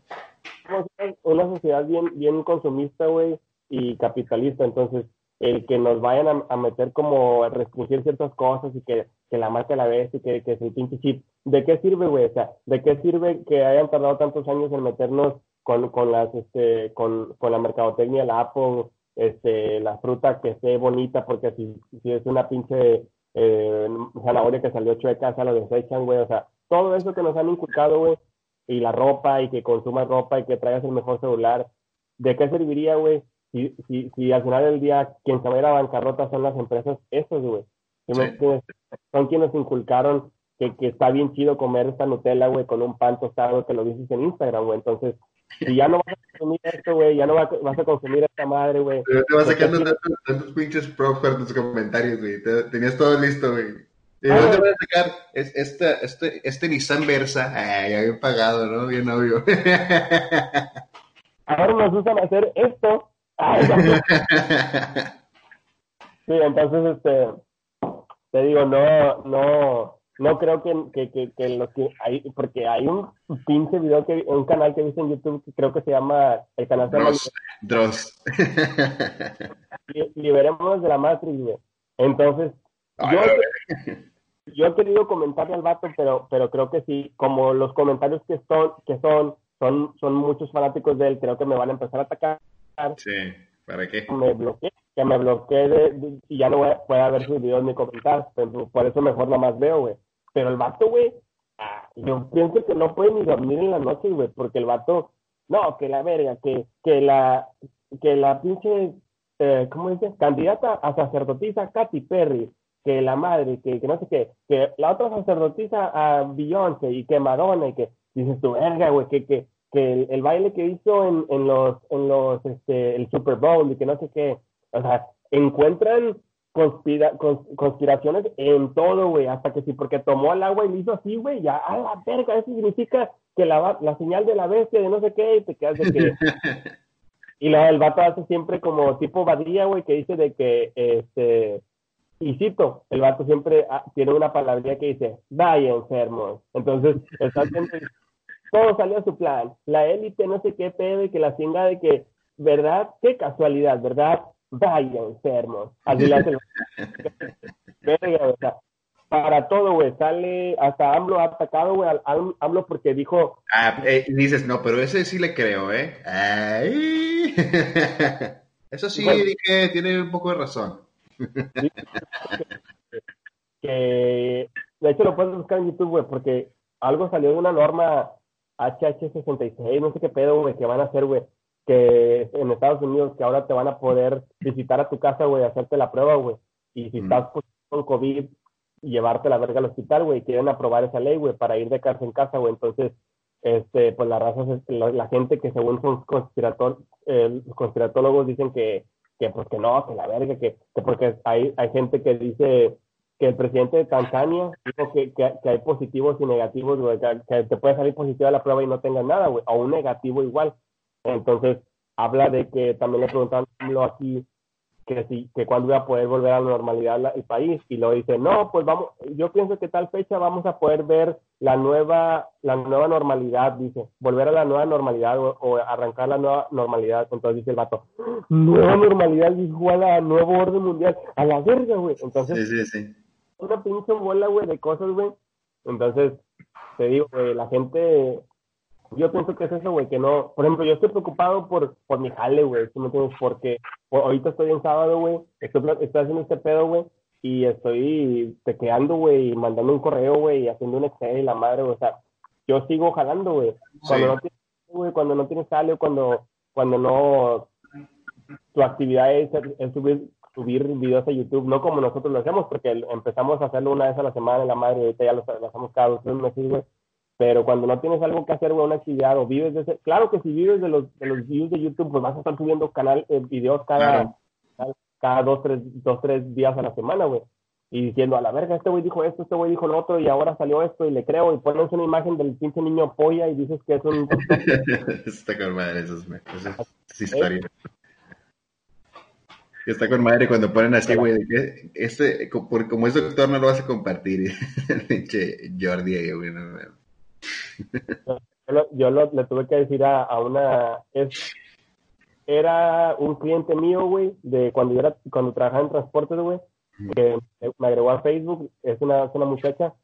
Una sociedad bien, bien consumista, güey, y capitalista. Entonces, el que nos vayan a, meter como a restringir ciertas cosas y que, que la marca la vez y que, que es el pinche chip, ¿de qué sirve, güey? O sea, ¿de qué sirve que hayan tardado tantos años en meternos con, con las, este, con, con la mercadotecnia, la Apple, este, la fruta que esté bonita, porque si, si es una pinche eh, zanahoria que salió chueca, se lo desechan, güey, o sea, todo eso que nos han inculcado, güey, y la ropa, y que consumas ropa, y que traigas el mejor celular, ¿de qué serviría, güey? Si, si, si al final del día quien se va a ir a bancarrota son las empresas, esos, güey. Son quienes inculcaron que, que está bien chido comer esta Nutella, güey, con un pan tostado que lo dices en Instagram, güey. Entonces, si ya no vas a consumir esto, güey, ya no vas, vas a consumir esta madre, güey. Pero te vas sacando tantos, tantos pinches props para tus comentarios, güey. Te- Tenías todo listo, güey. ¿Y Ah, dónde vas a sacar? Es, esta, este, este Nissan Versa. Ah, ya bien pagado, ¿no? Bien obvio. Ahora nos usan hacer esto. Ay. Sí, entonces, este, te digo, no, no, no creo que, que, que, que los que hay, porque hay un pinche video que, un canal que he visto en YouTube que creo que se llama, el canal se llama Dross. Dross. Li- Liberémonos de la Matrix, güey. Entonces, Ay, yo. Yo he querido comentarle al vato, pero, pero creo que sí, como los comentarios que son, que son, son, son muchos fanáticos de él, creo que me van a empezar a atacar, Sí, ¿para qué? me bloqueé, que me bloqueé de, de- y ya no voy a, ver sus videos ni comentar, pero por eso mejor nada más veo, güey. Pero el vato, güey, ah, yo pienso que no puede ni dormir en la noche, güey, porque el vato, no, que la verga, que, que la, que la pinche, eh, ¿cómo dice? Candidata a sacerdotisa Katy Perry, que la madre, que, que no sé qué, que la otra sacerdotisa a Beyoncé y que Madonna y que dices tú, verga, güey, que, que, que el, el baile que hizo en, en los, en los, este, el Super Bowl y que no sé qué, o sea, encuentran conspira, cons- conspiraciones en todo, güey, hasta que sí, porque tomó el agua y le hizo así, güey, ya, a la verga, eso significa que la, la señal de la bestia de no sé qué, y te quedas de que, y la, el vato hace siempre como tipo Badía, güey, que dice de que, este, y cito, el vato siempre ah, tiene una palabrería que dice, vaya enfermos. Entonces, haciendo, todo salió a su plan. La élite, no sé qué pedo, y que la chinga de que, ¿verdad? Qué casualidad, ¿verdad? Vaya enfermos. Así le hace el Verga, o sea, para todo, güey, sale, hasta AMLO ha atacado, güey, al- AMLO porque dijo, Ah, eh, y dices, no, pero ese sí le creo, ¿eh? Ay. Eso sí, Bueno. dije, tiene un poco de razón. que de hecho lo puedes buscar en YouTube, güey, porque algo salió de una norma HH66, no sé qué pedo, güey, que van a hacer, güey, que en Estados Unidos, que ahora te van a poder visitar a tu casa, güey, hacerte la prueba, güey, y si Mm. estás con COVID, llevarte la verga al hospital, güey, quieren aprobar esa ley, güey, para ir de casa en casa, güey, entonces, este, pues la raza, la, la gente que según son conspirator, eh, conspiratólogos dicen que, que pues que no, que la verga, que, que porque hay, hay gente que dice que el presidente de Tanzania dijo que, que, que hay positivos y negativos, güey, que, te puede salir positiva la prueba y no tengas nada, güey, o un negativo igual. Entonces, habla de que también le preguntaron aquí que sí, que cuándo iba a poder volver a la normalidad el país, y lo dice, no, pues vamos, yo pienso que tal fecha vamos a poder ver la nueva, la nueva normalidad, dice, volver a la nueva normalidad o, o arrancar la nueva normalidad. Entonces dice el vato, nueva normalidad, dijo a nuevo orden mundial, a la verga, güey. Entonces, Sí, sí, sí. una pinche bola, güey, de cosas, güey. Entonces, te digo, güey, la gente, yo pienso que es eso, güey, que no, por ejemplo, yo estoy preocupado por, por mi jale, güey. Porque por- ahorita estoy en sábado, güey, estoy, estoy haciendo este pedo, güey, y estoy tecleando, güey, y mandando un correo, güey, y haciendo un Excel y la madre, o sea, yo sigo jalando, güey. Cuando Sí. no tienes, cuando no tienes jale, cuando, cuando no, tu actividad es, es subir, subir videos a YouTube, no como nosotros lo hacemos, porque empezamos a hacerlo una vez a la semana la madre, y ahorita ya lo, lo hacemos cada dos tres meses, güey. Pero cuando no tienes algo que hacer, güey, una actividad o vives de ese, claro que si vives de los, de los views de YouTube, pues vas a estar subiendo canal, eh, videos cada, Claro. Cada, dos, tres, dos, tres días a la semana, güey. Y diciendo, a la verga, este güey dijo esto, este güey dijo lo otro, y ahora salió esto, y le creo, y pones una imagen del pinche niño polla y dices que es un... Está con madre esos, me- esas historias. Está con madre cuando ponen así, güey, de que este, por- como es doctor, no lo vas a compartir. Pinche Jordi güey. no yo, lo- yo lo- le tuve que decir a, a una es era un cliente mío güey de cuando yo era cuando trabajaba en transportes güey que me agregó a Facebook es una, es una muchacha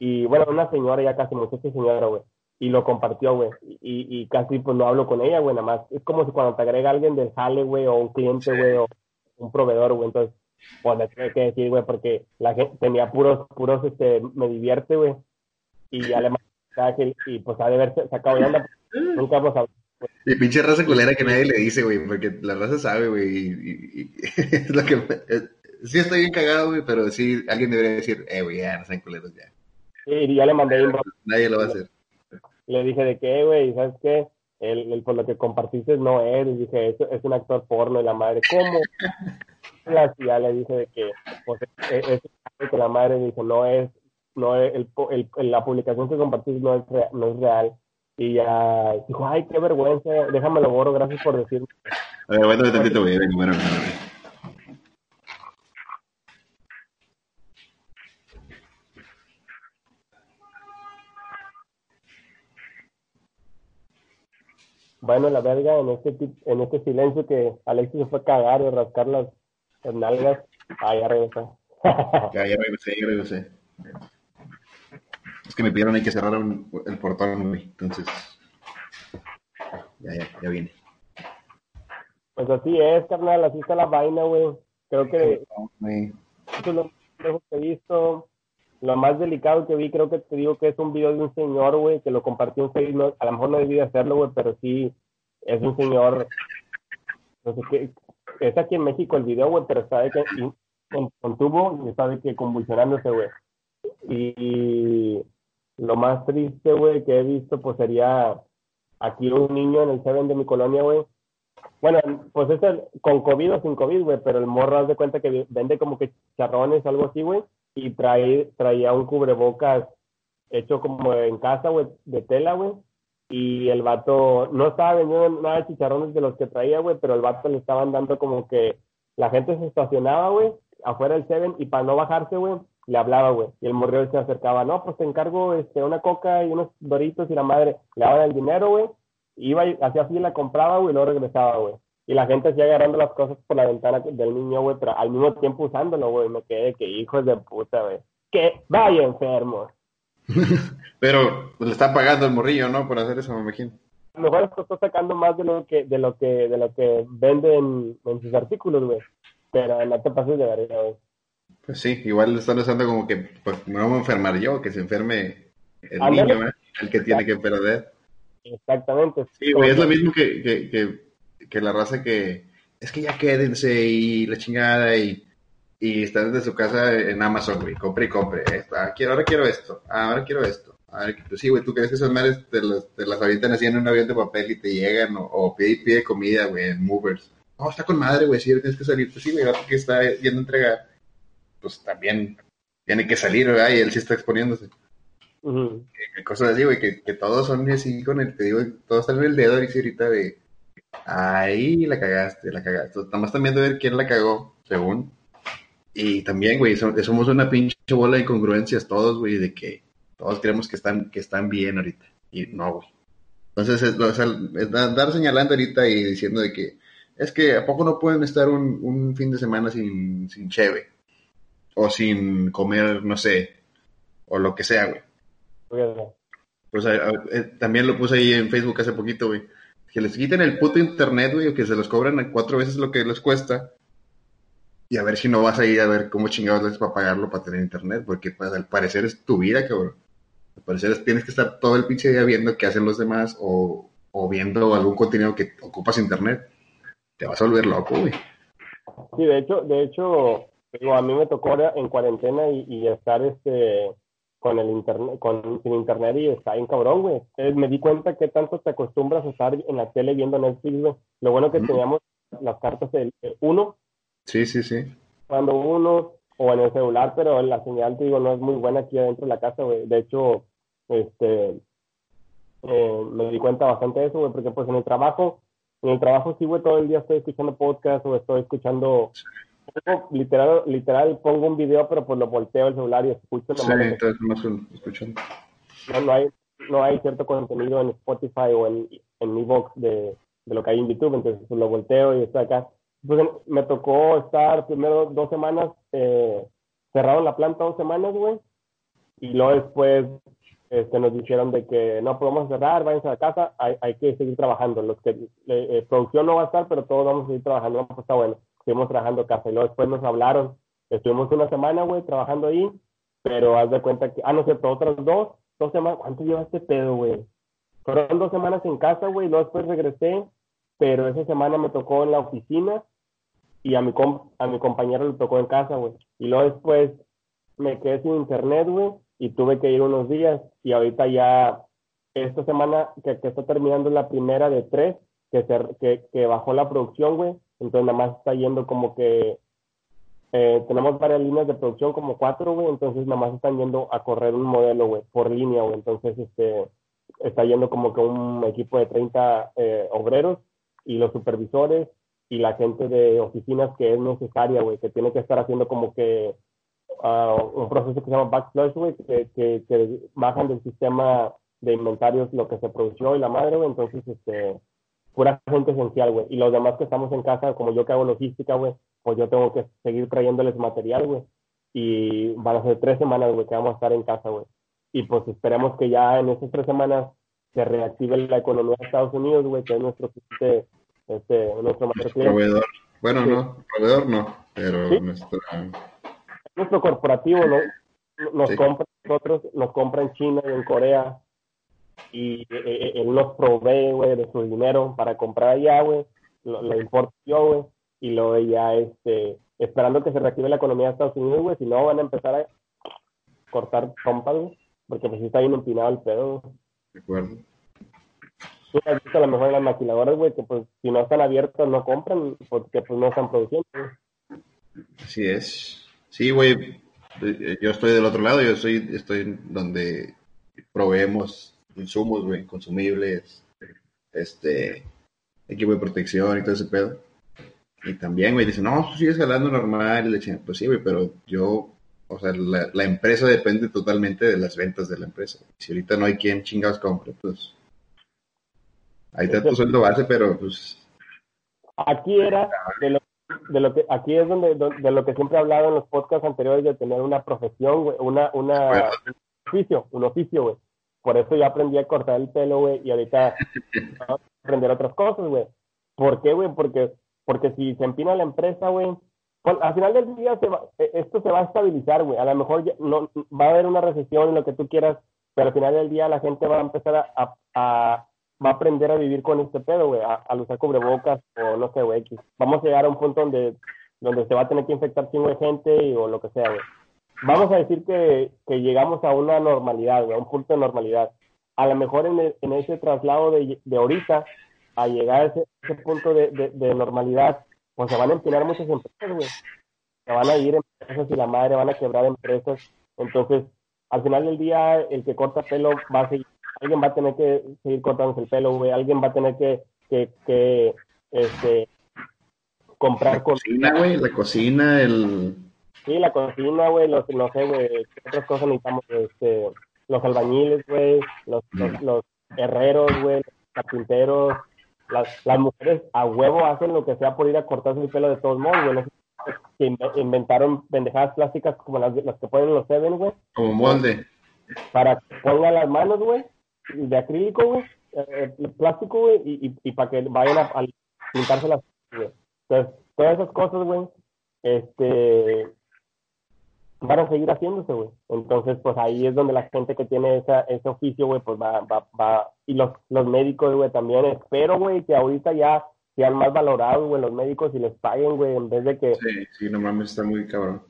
y bueno una señora ya casi muchacha y señora güey y lo compartió güey y, y casi pues no hablo con ella güey nada más es como si cuando te agrega alguien del jale güey o un cliente güey o un proveedor güey entonces pues le tuve que decir güey porque la gente tenía puros puros este me divierte güey y ya le y pues ha de haber sacado de onda nunca hemos hablado Y pinche raza culera que nadie le dice, güey, porque la raza sabe, güey. Y, y- y- es lo que. eh, sí, estoy bien cagado, güey, pero sí, alguien debería decir, eh, güey, ya, no sean culeros ya. Y ya le mandé inbox. Nadie lo va a hacer. Le dije de qué, güey, ¿sabes qué? El, el, por lo que compartiste no es. Y dije, es, es un actor porno. Y la madre, ¿cómo? Y ya le dije de que, pues, es, es que la madre dice, no es, no es, el, el, la publicación que compartiste no es, real, no es real. Y ya dijo, ay, qué vergüenza, déjame lo borro, gracias por decirme. A ver, aguántame tantito, güey, venga, bueno, Bueno, la verga, en este, en este silencio que Alexis se fue a cagar y rascar las, las nalgas. Ah, ya regresó. ya, ya regresé, ya regresé. Es que me pidieron ahí que cerrar el portón, güey. Entonces, ya, ya, ya viene. Pues así es, carnal, así está la vaina, güey. Creo que eso es lo que he visto. Lo más delicado que vi, creo que te digo que es un video de un señor, güey, que lo compartió en Facebook. A lo mejor no debí hacerlo, güey, pero sí es un señor. No sé qué. Es aquí en México el video, güey, pero sabe que contuvo y sabe que convulsionándose, güey. Y lo más triste, güey, que he visto, pues sería aquí un niño en el Seven de mi colonia, güey. Bueno, pues es el, con COVID o sin COVID, güey, pero el morro haz de cuenta que vende como que charrones algo así, güey, y trae, traía un cubrebocas hecho como en casa, güey, de tela, güey, y el vato no estaba vendiendo nada de chicharrones de los que traía, güey, pero el vato le estaban dando como que la gente se estacionaba, güey, afuera del Seven y para no bajarse, güey, le hablaba, güey. Y el morreo se acercaba, no, pues te encargo este, una coca y unos doritos y la madre le daba el dinero, güey. Iba y hacía la compraba, güey, y luego regresaba, güey. Y la gente hacía agarrando las cosas por la ventana del niño, güey, pero al mismo tiempo usándolo, güey. Me quedé que hijos de puta, güey. Que vaya enfermo. pero pues, le está pagando el morrillo, ¿no? Por hacer eso, me imagino. A lo mejor esto está sacando más de lo que, de lo que, de lo que venden en sus artículos, güey. Pero no te pases de verga, güey. Pues sí, igual están usando como que pues, me voy a enfermar yo, que se enferme el niño, ¿eh? el que tiene que perder. Exactamente. Sí, güey, es lo mismo que, que, que, la raza que es que ya quédense y la chingada y, y están desde su casa en Amazon, güey, compre y compre. Ah, quiero, ahora quiero esto, ah, ahora quiero esto. pues sí, güey, ¿tú crees que esas madres te, las, te las avientan así en un avión de papel y te llegan o, o pide, pide comida, güey, en movers? No, está con madre, güey, si tienes que salir. Pues sí, güey, que está yendo a entregar pues también tiene que salir, ¿verdad? Y él sí está exponiéndose. Cosas así, güey, que, que, todos son así con el, te digo, todos están en el dedo ahorita de, ahí la cagaste, la cagaste. Estamos también de ver quién la cagó, según. Y también, güey, somos una pinche bola de incongruencias todos, güey, de que todos creemos que están, que están bien ahorita. Y no, güey. Entonces, es, o sea, andar señalando ahorita y diciendo de que es que a poco no pueden estar un, un fin de semana sin, sin cheve o sin comer, no sé, o lo que sea, güey. Pues eh, también lo puse ahí en Facebook hace poquito, güey. Que les quiten el puto internet, güey, o que se los cobran cuatro veces lo que les cuesta. Y a ver si no vas a ir a ver cómo chingados les para pagarlo para tener internet, porque pues, al parecer es tu vida, cabrón. Al parecer tienes que estar todo el pinche día viendo qué hacen los demás o, o viendo algún contenido que ocupas internet. Te vas a volver loco, güey. Sí, de hecho, de hecho, a mí me tocó en cuarentena y, estar este con el internet, con sin internet y está bien cabrón, güey. me di cuenta que tanto te acostumbras a estar en la tele viendo Netflix, güey. Lo bueno que teníamos las cartas del uno. Sí, sí, sí. Cuando uno, o en el celular, pero la señal, te digo, no es muy buena aquí adentro de la casa, güey. De hecho, este, eh, me di cuenta bastante de eso, güey, porque pues en el trabajo, en el trabajo sí, güey, todo el día estoy escuchando podcast o estoy escuchando literal, literal pongo un video, pero pues lo volteo el celular y escucho. Sí, entonces más escuchando. No, no, hay, no hay cierto contenido en Spotify o en, en mi box de, de lo que hay en YouTube, entonces lo volteo y estoy acá. Entonces me tocó estar primero dos semanas eh, cerrado en la planta, dos semanas, güey. Y luego después este, nos dijeron de que no podemos cerrar, váyanse a la casa, hay, hay que seguir trabajando. Los que eh, eh, producción no va a estar, pero todos vamos a seguir trabajando, pues está bueno estuvimos trabajando y luego después nos hablaron. Estuvimos una semana, güey, trabajando ahí, pero haz de cuenta que, ah, no sé, otras dos, dos semanas, ¿cuánto lleva este pedo, güey? Fueron dos semanas en casa, güey, luego después regresé, pero esa semana me tocó en la oficina y a mi, a mi compañero le tocó en casa, güey. Y luego después me quedé sin internet, güey, y tuve que ir unos días y ahorita ya esta semana que, que está terminando la primera de tres que, se, que, que bajó la producción, güey. Entonces nada más está yendo como que eh, tenemos varias líneas de producción, como cuatro, güey, entonces nada más están yendo a correr un modelo, güey, por línea, güey. Entonces, este, está yendo como que un equipo de 30 eh, obreros y los supervisores y la gente de oficinas que es necesaria, güey, que tiene que estar haciendo como que uh, un proceso que se llama backflush, güey, que, que, que, bajan del sistema de inventarios lo que se produjo y la madre, güey, entonces, este, pura gente esencial, güey. Y los demás que estamos en casa, como yo que hago logística, güey, pues yo tengo que seguir trayéndoles material, güey. Y van a ser tres semanas, güey, que vamos a estar en casa, güey. Y pues esperemos que ya en esas tres semanas se reactive la economía de Estados Unidos, güey, que es nuestro este, nuestro mayor proveedor. Bueno, no, proveedor no, pero nuestro... Nuestro corporativo, ¿no? Nos compra nosotros, nos compra en China y en Corea y eh, eh, él nos provee, güey, de su dinero para comprar allá, güey, lo, lo importo yo, güey, y luego ya, este, esperando que se reactive la economía de Estados Unidos, güey, si no van a empezar a cortar trompas, güey, porque pues sí está bien empinado el pedo, De acuerdo. Tú has visto a lo mejor en las maquiladoras, güey, que pues si no están abiertos no compran, porque pues no están produciendo, Así es. Sí, güey, yo estoy del otro lado, yo estoy, estoy donde proveemos insumos, güey, consumibles, este, equipo de protección y todo ese pedo. Y también, güey, dicen, no, tú sigues jalando normal. Y le dicen, pues sí, güey, pero yo, o sea, la, la, empresa depende totalmente de las ventas de la empresa. Si ahorita no hay quien chingados compre, pues. Ahí está tu sueldo base, pero pues. Aquí era de lo, de lo que, aquí es donde, de lo que siempre he hablado en los podcasts anteriores de tener una profesión, güey, una, una, bueno. un oficio, un oficio, güey. Por eso yo aprendí a cortar el pelo, güey, y ahorita a aprender otras cosas, güey. ¿Por qué, güey? Porque porque si se empina la empresa, güey, pues, al final del día se va, e, esto se va a estabilizar, güey. A lo mejor ya, no, va a haber una recesión en lo que tú quieras, pero al final del día la gente va a empezar a, a, a va a aprender a vivir con este pedo, güey, a, a, usar cubrebocas o no sé, güey. Vamos a llegar a un punto donde, donde se va a tener que infectar chingo de gente y, o lo que sea, güey. Vamos a decir que, que llegamos a una normalidad, a un punto de normalidad. A lo mejor en, en ese traslado de, de ahorita a llegar a ese, ese punto de, de, de, normalidad, pues se van a empinar muchas empresas, güey. Se van a ir empresas y la madre van a quebrar empresas. Entonces, al final del día, el que corta pelo va a seguir, alguien va a tener que seguir cortándose el pelo, güey. Alguien va a tener que, que, que este, comprar la cocina, güey, la cocina, el... Sí, la cocina, güey, los, no sé, güey, ¿qué otras cosas necesitamos? Este, los albañiles, güey, los, los, los herreros, güey, los carpinteros, las, las, mujeres a huevo hacen lo que sea por ir a cortarse el pelo de todos modos, güey. Que inventaron pendejadas plásticas como las, las que ponen los Seven, güey. Como molde. Para que pongan las manos, güey, de acrílico, güey, eh, plástico, güey, y, y, y para que vayan a, a pintarse las, güey. Entonces, todas esas cosas, güey, este, van a seguir haciéndose, güey. Entonces, pues ahí es donde la gente que tiene esa, ese oficio, güey, pues va, va, va, y los, los médicos, güey, también espero, güey, que ahorita ya sean más valorados, güey, los médicos y les paguen, güey, en vez de que... Sí, sí, no mames, está muy cabrón.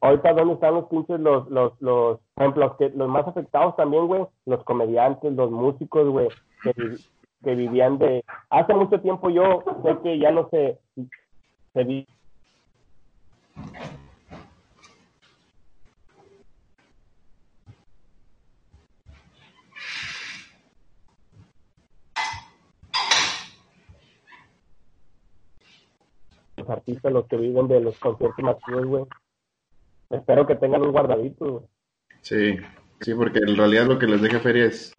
Ahorita, ¿dónde están los pinches, los, los, los, por ejemplo, los, que, los más afectados también, güey? Los comediantes, los músicos, güey, que, que vivían de... Hace mucho tiempo yo sé que ya no se... se vi los artistas, los que viven de los conciertos masivos, güey. Espero que tengan un guardadito, güey. Sí, sí, porque en realidad lo que les deja feria es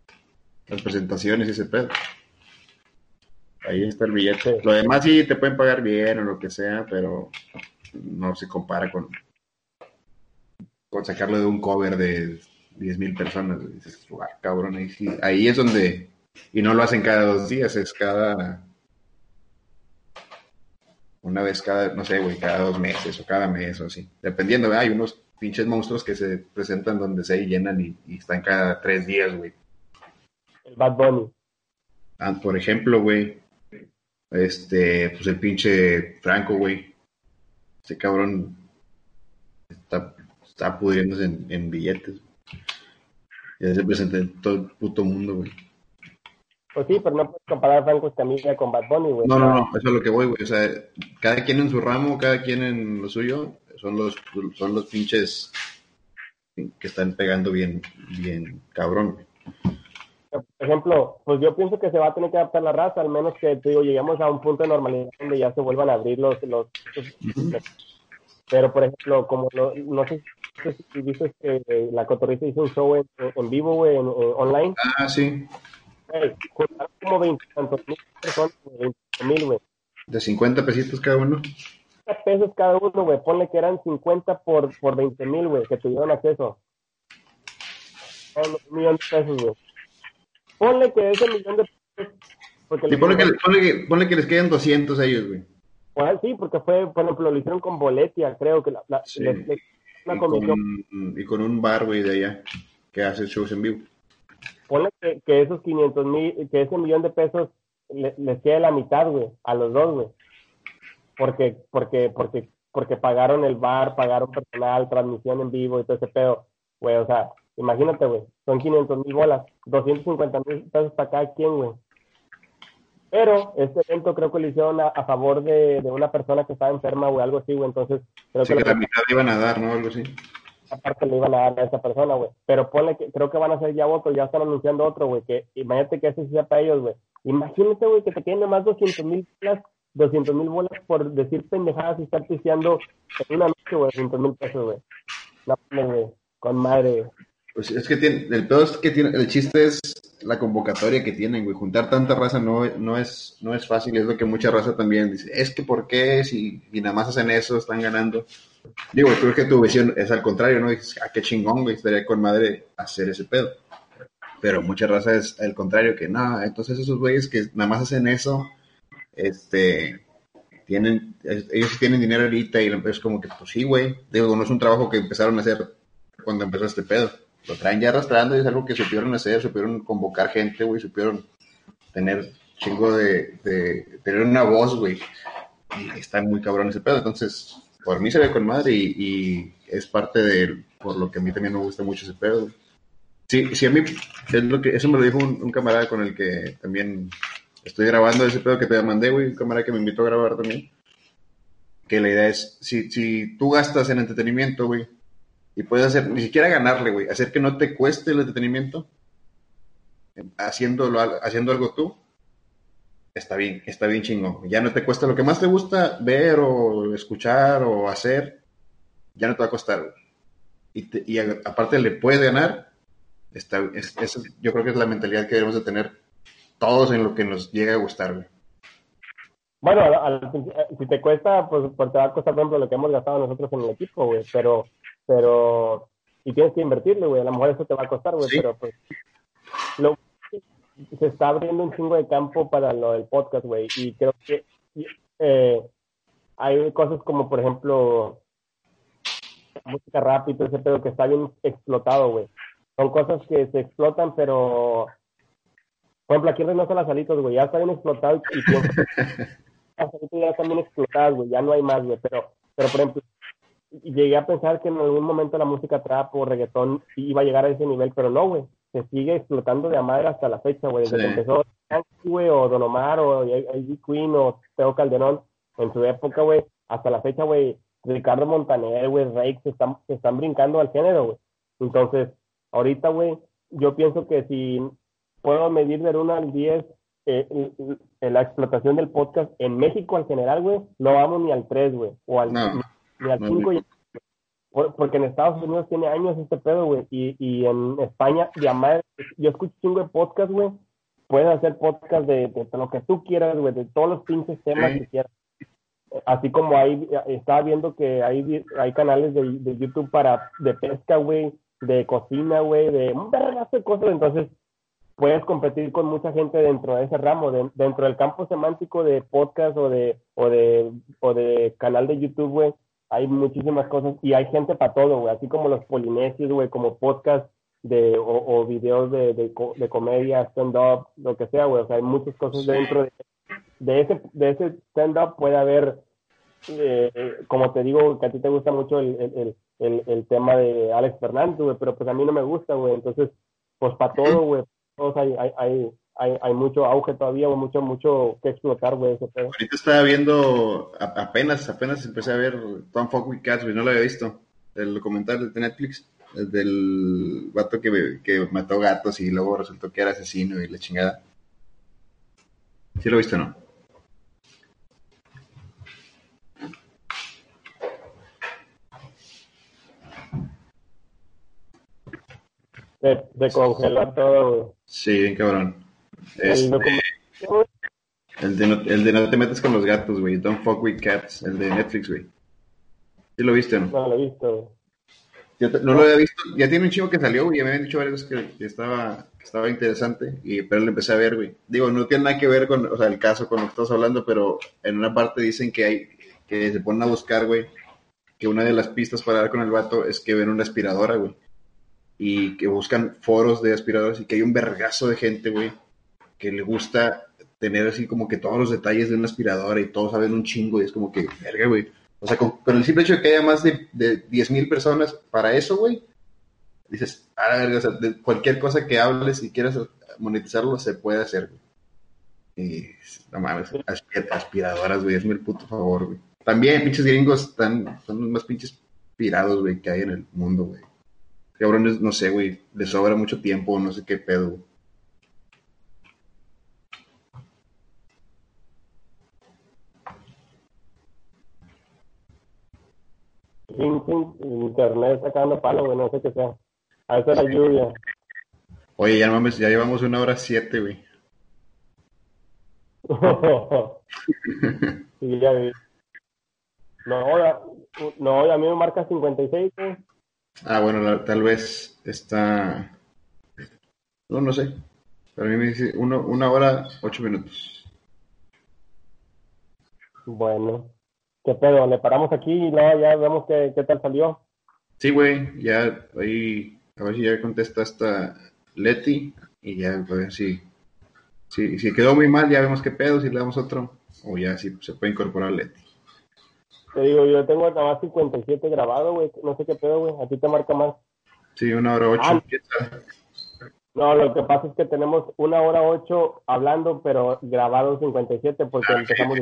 las presentaciones y ese pedo. Ahí está el billete. Lo demás sí te pueden pagar bien o lo que sea, pero no se compara con, con sacarlo de un cover de 10 mil personas. Dices, cabrón, ahí, sí. ahí es donde... Y no lo hacen cada dos días, es cada una vez cada, no sé, güey, cada dos meses o cada mes o así. Dependiendo, hay unos pinches monstruos que se presentan donde se llenan y, y están cada tres días, güey. El Bad Bunny. Ah, por ejemplo, güey, este, pues el pinche Franco, güey. Ese cabrón está, está pudriéndose en, billetes. Ya se presenta en todo el puto mundo, güey. Pues sí, pero no puedes comparar a Franco Escamilla con Bad Bunny, güey. No, no, no, eso es lo que voy, güey. O sea, cada quien en su ramo, cada quien en lo suyo, son los, son los pinches que están pegando bien, bien cabrón, güey. Por ejemplo, pues yo pienso que se va a tener que adaptar la raza, al menos que digo, lleguemos a un punto de normalidad donde ya se vuelvan a abrir los... los, Pero, por ejemplo, como no sé si dices que la Cotorrisa hizo un show en, vivo, güey, en, online. Ah, sí. Güey, como 20 mil personas, 20 mil, güey. ¿De 50 pesitos cada uno? 50 pesos cada uno, güey. Ponle que eran 50 por, por 20 mil, güey, que tuvieron acceso. Un millón de pesos, güey. Ponle que ese millón de pesos. Porque ponle, que, ponle, que, ponle que les queden 200 a ellos, güey. Pues sí, porque fue, por ejemplo, lo hicieron con Boletia, creo que la, la, sí. y, con, y con un bar, güey, de allá, que hace shows en vivo. Ponle que, que esos 500 mil, que ese millón de pesos le, les quede la mitad, güey, a los dos, güey. Porque, porque, porque, porque pagaron el bar, pagaron personal, transmisión en vivo y todo ese pedo, güey, o sea, Imagínate, güey, son 500 mil bolas, 250 mil pesos para cada quien, güey. Pero este evento creo que lo hicieron a, favor de, una persona que estaba enferma o algo así, güey. Entonces, creo sí, que, la mitad le iban a dar, ¿no? Algo así. Aparte le iban a dar a esa persona, güey. Pero ponle que creo que van a hacer ya otro, ya están anunciando otro, güey. Que imagínate que ese sea para ellos, güey. Imagínate, güey, que te queden nomás 200 mil bolas, 200 mil bolas por decir pendejadas y estar pisteando en una noche, güey, 200 mil pesos, güey. No, güey, con madre. Pues es que tiene, el peor es que tiene, el chiste es la convocatoria que tienen, güey. Juntar tanta raza no, no, es, no es fácil, es lo que mucha raza también dice. Es que ¿por qué? Si y nada más hacen eso, están ganando. Digo, creo que tu visión es al contrario, ¿no? Dices, ah, qué chingón, güey, estaría con madre hacer ese pedo. Pero mucha raza es al contrario, que no, entonces esos güeyes que nada más hacen eso, este, tienen, ellos tienen dinero ahorita y es como que, pues sí, güey. Digo, no es un trabajo que empezaron a hacer cuando empezó este pedo lo traen ya arrastrando y es algo que supieron hacer, supieron convocar gente, güey, supieron tener chingo de, tener una voz, güey. Y está muy cabrón ese pedo. Entonces, por mí se ve con madre y, es parte de por lo que a mí también me gusta mucho ese pedo. Sí, sí, a mí, es lo que, eso me lo dijo un, camarada con el que también estoy grabando ese pedo que te mandé, güey, un camarada que me invitó a grabar también. Que la idea es, si, si tú gastas en entretenimiento, güey, y puedes hacer, ni siquiera ganarle, güey, hacer que no te cueste el entretenimiento, haciéndolo, haciendo algo tú, está bien, está bien chingón. Ya no te cuesta lo que más te gusta ver o escuchar o hacer, ya no te va a costar. Y, aparte le puedes ganar, está, yo creo que es la mentalidad que debemos de tener todos en lo que nos llega a gustar, güey. Bueno, si te cuesta, pues, pues, te va a costar, por ejemplo, lo que hemos gastado nosotros en el equipo, güey, pero pero y tienes que invertirle, güey, a lo mejor eso te va a costar, güey, pero pues lo, se está abriendo un chingo de campo para lo del podcast, güey, y creo que eh, hay cosas como, por ejemplo, música rápida, ese pedo que está bien explotado, güey. Son cosas que se explotan, pero, por ejemplo, aquí en Reynosa las alitas, güey, ya está bien explotado y, y las alitas ya están bien explotadas, güey, ya no hay más, güey, pero, pero por ejemplo, llegué a pensar que en algún momento la música trap o reggaetón iba a llegar a ese nivel, pero no, güey. Se sigue explotando de a madre hasta la fecha, güey. Desde que empezó güey, o Don Omar, o Ivy Queen, o Teo Calderón, en su época, güey, hasta la fecha, güey, Ricardo Montaner, güey, Rake, se están, se están brincando al género, güey. Entonces, ahorita, güey, yo pienso que si puedo medir de 1 al 10 eh, la explotación del podcast en México al general, güey, no vamos ni al 3, güey, o al ni al 5 porque en Estados Unidos tiene años este pedo, güey, y, y en España, llamar, yo escucho chingo de podcast, güey, puedes hacer podcast de, de, lo que tú quieras, güey, de todos los pinches temas que quieras. Así como hay, estaba viendo que hay, hay canales de, de YouTube para, de pesca, güey, de cocina, güey, de un de cosas, entonces puedes competir con mucha gente dentro de ese ramo, dentro del campo semántico de podcast o de, o de, o de canal de YouTube, güey hay muchísimas cosas y hay gente para todo, güey, así como los polinesios, güey, como podcast de, o, videos de, de, comedia, stand-up, lo que sea, güey, o sea, hay muchas cosas dentro de, de ese, de ese stand-up puede haber eh, como te digo, que a ti te gusta mucho el, el, el, el tema de Alex Fernández, güey, pero pues a mí no me gusta, güey. Entonces, pues para todo, güey, todos hay, hay, hay, hay, hay mucho auge todavía, güey, mucho, mucho que explotar, güey, ese pedo. Ahorita estaba viendo, a- apenas, apenas empecé a ver Tom Fuck with Cats, güey, no lo había visto. El documental de Netflix, el del vato que, que mató gatos y luego resultó que era asesino y la chingada. ¿Sí lo viste o no? Se congela todo, güey. Sí, bien cabrón. El Este, el, de no, el de no te metas con los gatos, güey. Don't fuck with cats, el de Netflix, güey. ¿Sí lo viste o no? no lo he visto, güey. Yo te- no lo había visto, ya tiene un chingo que salió, güey, ya me habían dicho varias veces que, que estaba, que estaba interesante, y, pero lo empecé a ver, güey. Digo, no tiene nada que ver con, o sea, el caso con lo que estás hablando, pero en una parte dicen que hay, que se ponen a buscar, güey, que una de las pistas para dar con el vato es que ven una aspiradora, güey, y que buscan foros de aspiradoras y que hay un vergazo de gente, güey, que le gusta tener así como que todos los detalles de una aspiradora y todos saben un chingo, y es como que, verga, güey. O sea, con, el simple hecho de que haya más de, de 10.000 personas para eso, güey, dices, a la verga, o sea, cualquier cosa que hables y quieras monetizarlo, se puede hacer, güey. Y, no mames, aspi- aspiradoras, güey, hazme el puto favor, güey. También, pinches gringos están, son los más pinches pirados, güey, que hay en el mundo, güey. Cabrones, no sé, güey, les sobra mucho tiempo, no sé qué pedo, güey. Internet sacando palo, güey, no sé qué sea. A veces la lluvia. Oye, ya mames, ya llevamos una hora siete, güey. sí, ya vi. No, ya- no, a mí me marca 56, güey. Ah, bueno, la- tal vez está. No, no sé. Para mí me dice uno, una hora, ocho minutos. Bueno, ¿qué pedo? ¿Le paramos aquí y luego ya vemos qué, qué tal salió? Sí, güey, ya ahí, a ver si ya contesta esta Leti y ya, a ver si, si, si quedó muy mal, ya vemos qué pedo, si le damos otro, o ya si se puede incorporar Leti. Te digo, yo tengo nada más 57 grabado, güey. No sé qué pedo, güey. A ti te marca más. Sí, una hora ocho. Ah. No, lo que pasa es que tenemos una hora ocho hablando, pero grabado 57 porque empezamos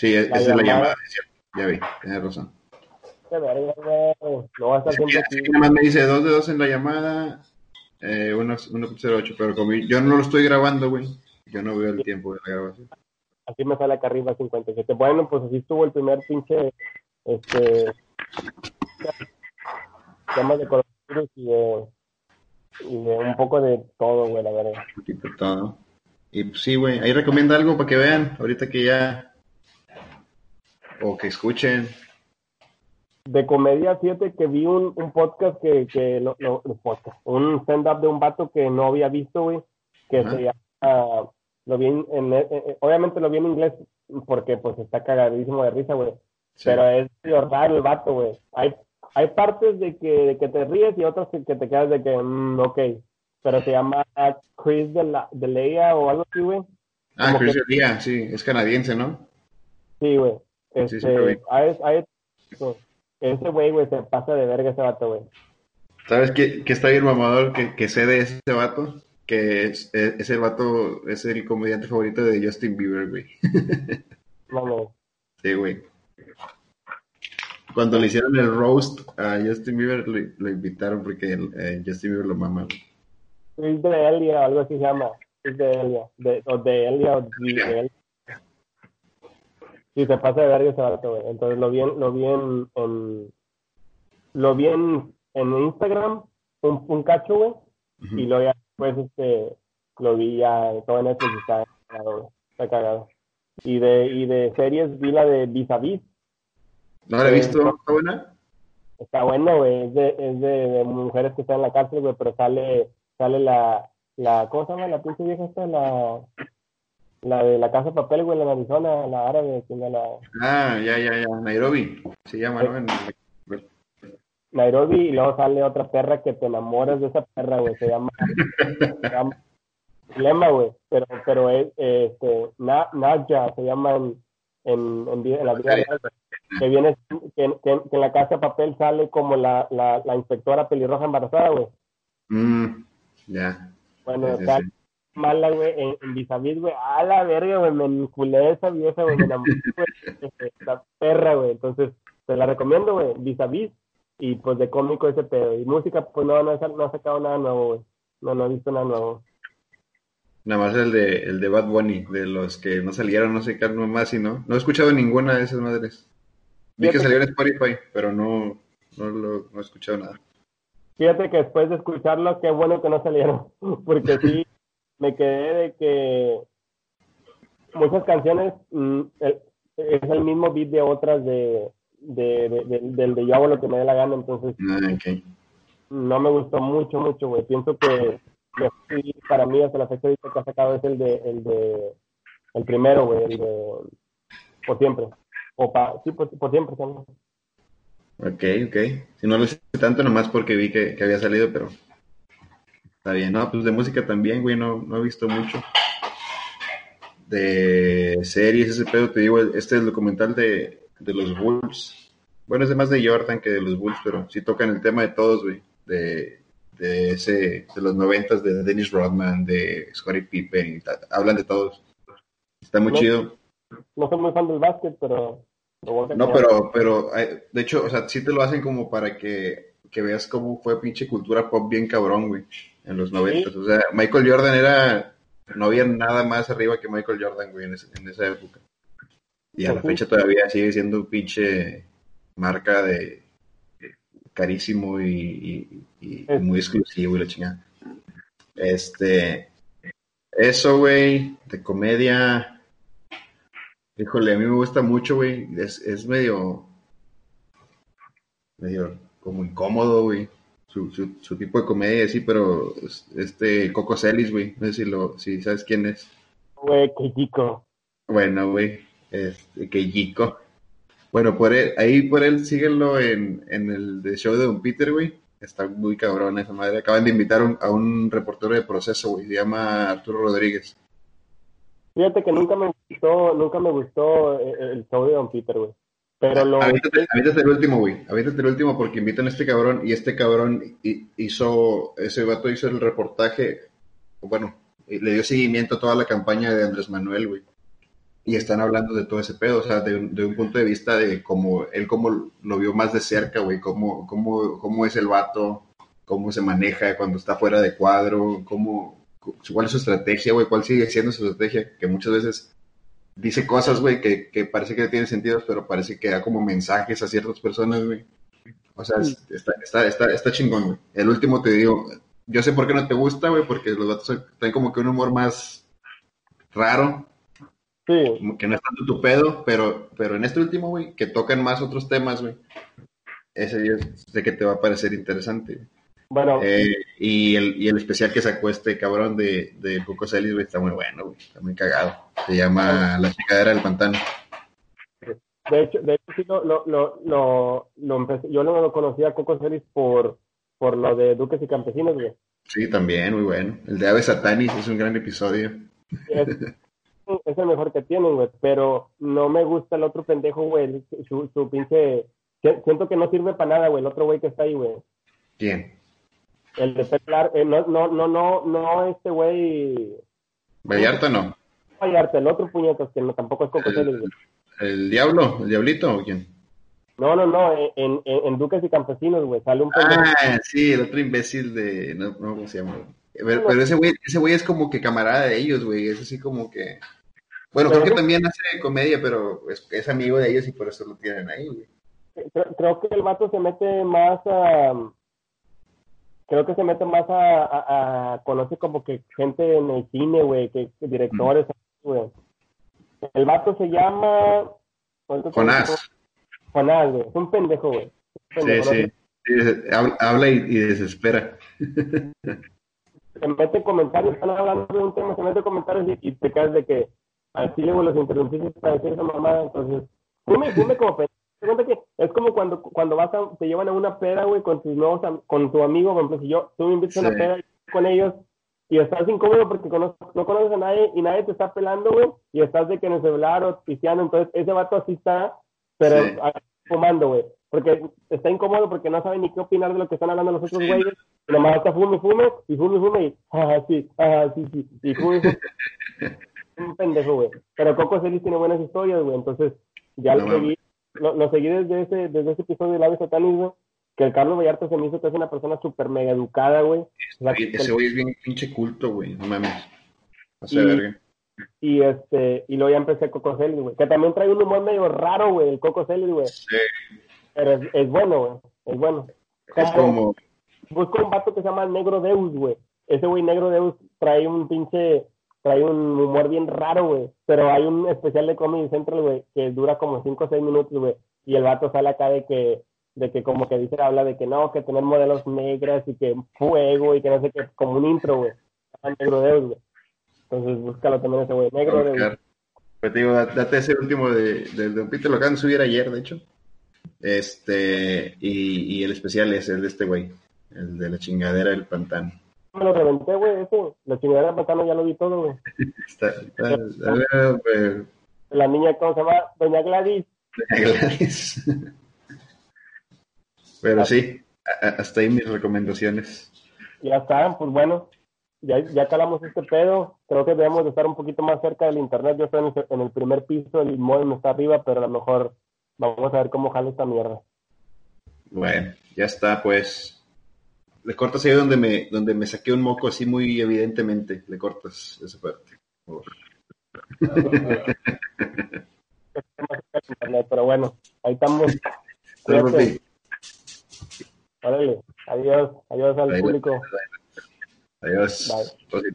de Sí, esa es la llamada. llamada, es cierto. ya vi, tienes razón. Qué verga, güey. No va a estar Sí, que nada más me dice dos de dos en la llamada, eh, 1.08, pero como yo no lo estoy grabando, güey, yo no veo el tiempo de la grabación. Aquí me sale acá arriba 57. Bueno, pues así estuvo el primer pinche, este, temas de coronavirus y de, y de un poco de todo, güey, la verdad. Un poquito todo. Y pues sí, güey, ahí recomienda algo para que vean, ahorita que ya, o que escuchen. De comedia, fíjate que vi un, un podcast que, que lo, podcast, un stand-up de un vato que no había visto, güey, que se llama, lo vi en, en- en- obviamente lo vi en inglés porque pues está cagadísimo de risa, güey. Sí. Pero es raro el vato, güey. Hay, hay partes de que, de que te ríes y otras que, que te quedas de que, mm, ok. Pero se llama Chris de, la, de Leia o algo así, güey. ah, como Chris que- D'Elia, sí, es canadiense, ¿no? Sí, güey. Sí, sí, vi. Este, hay- hay- ese güey, güey, se pasa de verga ese vato, güey. ¿Sabes qué, qué está bien mamador que, que sé de ese vato? Que es, es- ese vato es el comediante favorito de Justin Bieber, güey. No, no. Sí, güey. Cuando le hicieron el roast a Justin Bieber, lo, lo invitaron porque eh, Justin Bieber lo mama. Chris de Elia, algo así se llama. Chris de Elia. De, o de Elia o de Elia. Sí, se pasa de verga ese vato, güey. Entonces lo vi en, lo vi en, en- lo vi en, en Instagram, un, un cacho, güey. Y luego ya después este, lo vi ya todo en Netflix y está cagado, güey. Está cagado. Y de, y de series vi la de Vis a Vis. ¿No la he visto? ¿Está buena? Está buena, güey. Es, de, es de, de mujeres que están en la cárcel, güey, pero sale, sale la, la, ¿cómo se llama? La pinche vieja esta, la, la de la casa de papel, güey, la de Arizona, la árabe, la, Ah, ya, ya, ya. Nairobi. Se llama, ¿no? En- Nairobi, y luego sale otra perra que te enamoras de esa perra, güey, se llama, se llama Lema, güey, pero, pero es, este, Na, Nadja, se llama en, en, en, la vida real, que viene, que, que, en la casa de papel sale como la, la, la inspectora pelirroja embarazada, güey. Mm, ya. Bueno, está mala, güey, en, en vis güey, a la verga, güey, me enculé esa vieja, güey, me enamoré, güey, la perra, güey, entonces, te la recomiendo, güey, vis y pues de cómico ese pedo, y música, pues no, no, no ha sacado nada nuevo, güey, no, no he visto nada nuevo. Nada más el de, el de Bad Bunny, de los que no salieron, no sé qué más y no. No he escuchado ninguna de esas madres. Vi que salió en Spotify, pero no, no, lo, no he escuchado nada. Fíjate que después de escucharlo, qué bueno que no salieron, porque sí, me quedé de que muchas canciones mm, es el mismo beat de otras de, de, de, del de yo hago lo que me dé la gana, entonces ah, no me gustó mucho, mucho, güey. Pienso que para mí hasta la fecha que ha sacado es el de el de el primero, güey, el de por siempre. O pa, sí, por, siempre también. Ok, ok. Si no lo sé tanto, nomás porque vi que, que, había salido, pero está bien. No, pues de música también, güey, no, no he visto mucho. De series, ese pedo, te digo, este es el documental de, de los Bulls. Bueno, es de más de Jordan que de los Bulls, pero sí tocan el tema de todos, güey. De de ese de los noventas de Dennis Rodman, de Scottie Pippen, hablan de todos. Está muy chido. No soy muy fan del básquet, pero... No, pero, pero, eh, de hecho, o sea, sí te lo hacen como para que, que veas cómo fue pinche cultura pop bien cabrón, güey, en los noventas. O sea, Michael Jordan era, no había nada más arriba que Michael Jordan, güey, en, en esa época. Y a la fecha todavía sigue siendo un pinche marca de, carísimo y, muy exclusivo y la chingada. Este, eso, güey, de comedia. Híjole, a mí me gusta mucho, güey. Es, es medio, medio como incómodo, güey. Su, su, tipo de comedia, sí, pero este Coco Celis, güey. No sé si, lo, si sabes quién es. Güey, chico. Bueno, güey, este. Bueno, por él, ahí por él síguelo en, en el de show de Don Peter, güey. Está muy cabrón esa madre. Acaban de invitar a un reportero de proceso, güey. Se llama Arturo Rodríguez. Fíjate que nunca me gustó, nunca me gustó eh, el show de Don Peter, güey. Pero lo... Avítate, el último, güey. Avítate el último porque invitan a este cabrón y este cabrón hizo, ese vato hizo el reportaje, bueno, le dio seguimiento a toda la campaña de Andrés Manuel, güey y están hablando de todo ese pedo, o sea, de, un punto de vista de cómo él como lo vio más de cerca, güey, cómo, cómo, cómo es el vato, cómo se maneja cuando está fuera de cuadro, cómo, cuál es su estrategia, güey, cuál sigue siendo su estrategia, que muchas veces dice cosas, güey, que, que parece que tienen sentido, pero parece que da como mensajes a ciertas personas, güey. O sea, está, está, está, está chingón, güey. El último te digo, yo sé por qué no te gusta, güey, porque los vatos tienen como que un humor más raro, que no es tanto tu pedo, pero, pero en este último, güey, que tocan más otros temas, güey. Ese yo sé que te va a parecer interesante. Bueno. Eh, y, el, y el especial que sacó este cabrón de, de Coco Celis, güey, está muy bueno, güey. Está muy cagado. Se llama La Chicadera del Pantano. De hecho, de hecho sí, lo, lo, lo, lo empecé, yo no lo conocía a Coco Celis por, por lo de Duques y Campesinos, güey. Sí, también, muy bueno. El de Ave Satanis es un gran episodio es el mejor que tienen, güey, pero no me gusta el otro pendejo, güey, su, su pinche... Siento que no sirve para nada, güey, el otro güey que está ahí, güey. ¿Quién? El de Petlar, eh, no, no, no, no, no, este güey... Vallarta no. Vallarta, el otro puñetas, que no, tampoco es Coco el, ¿El diablo? ¿El diablito o quién? No, no, no, en, en, en Duques y Campesinos, güey, sale un. Ah, sí, el otro imbécil de... No, no, ¿cómo se llama? Pero, ese güey, ese güey es como que camarada de ellos, güey, es así como que... Bueno, creo que también hace comedia, pero es, amigo de ellos y por eso lo tienen ahí, güey. Creo, que el vato se mete más a... Creo que se mete más a, a, conoce como que gente en el cine, güey, que, directores, güey. El vato se llama... Jonás. Jonás, güey. Es un pendejo, güey. Sí, sí. Habla, y, desespera. se mete comentarios, están hablando de un tema, se mete comentarios y, y te caes de que así luego los interrumpiste para decir esa mamada, entonces, fume, fume como que es como cuando, cuando vas a, te llevan a una peda, güey, con tus nuevos, con tu amigo, por ejemplo, si yo, tú me invitas a una peda con ellos, y estás incómodo porque no conoces a nadie y nadie te está pelando, güey, y estás de que en el celular o pisteando, entonces ese vato así está, pero fumando, güey, porque está incómodo porque no sabe ni qué opinar de lo que están hablando los otros güeyes, y nomás está fume, fume, y fume, fume, y, ah, sí, ah, sí, sí, y fume, fume. un pendejo, güey. Pero Coco Celis tiene buenas historias, güey, entonces ya lo, seguí, lo, seguí desde ese, desde ese episodio de Laves Satanismo, que el Carlos Vallarta se me hizo que es una persona súper mega educada, güey. ese güey es bien pinche culto, güey, no mames. O sea, y, verga. Y este, y luego ya empecé Coco Celis, güey, que también trae un humor medio raro, güey, el Coco Celis, güey. Sí. Pero es, es bueno, güey, es bueno. Es como... Busco un vato que se llama Negro Deus, güey. Ese güey Negro Deus trae un pinche trae un humor bien raro, güey. Pero hay un especial de Comedy Central, güey, que dura como 5 o 6 minutos, güey. Y el vato sale acá de que, de que como que dice, habla de que no, que tener modelos negras y que fuego y que no sé qué, como un intro, güey. Negro de güey. Entonces búscalo también ese güey, negro de Pues te digo, date ese último de, de Don Peter, lo acaban de subir ayer, de hecho. Este, y, y el especial es el de este güey, el de la chingadera del pantano me lo reventé, güey, ese. La chingadera patana ya lo vi todo, güey. Está, La niña, ¿cómo se llama? Doña Gladys. Doña Gladys. Pero sí, hasta ahí mis recomendaciones. Ya está, pues bueno, ya, ya calamos este pedo. Creo que debemos de estar un poquito más cerca del internet. Yo estoy en el, primer piso, el modem está arriba, pero a lo mejor vamos a ver cómo jala esta mierda. Bueno, ya está, pues le cortas ahí donde me, donde me saqué un moco así muy evidentemente, le cortas esa parte. Pero bueno, ahí estamos. Órale, adiós, adiós al público. Adiós. Bye.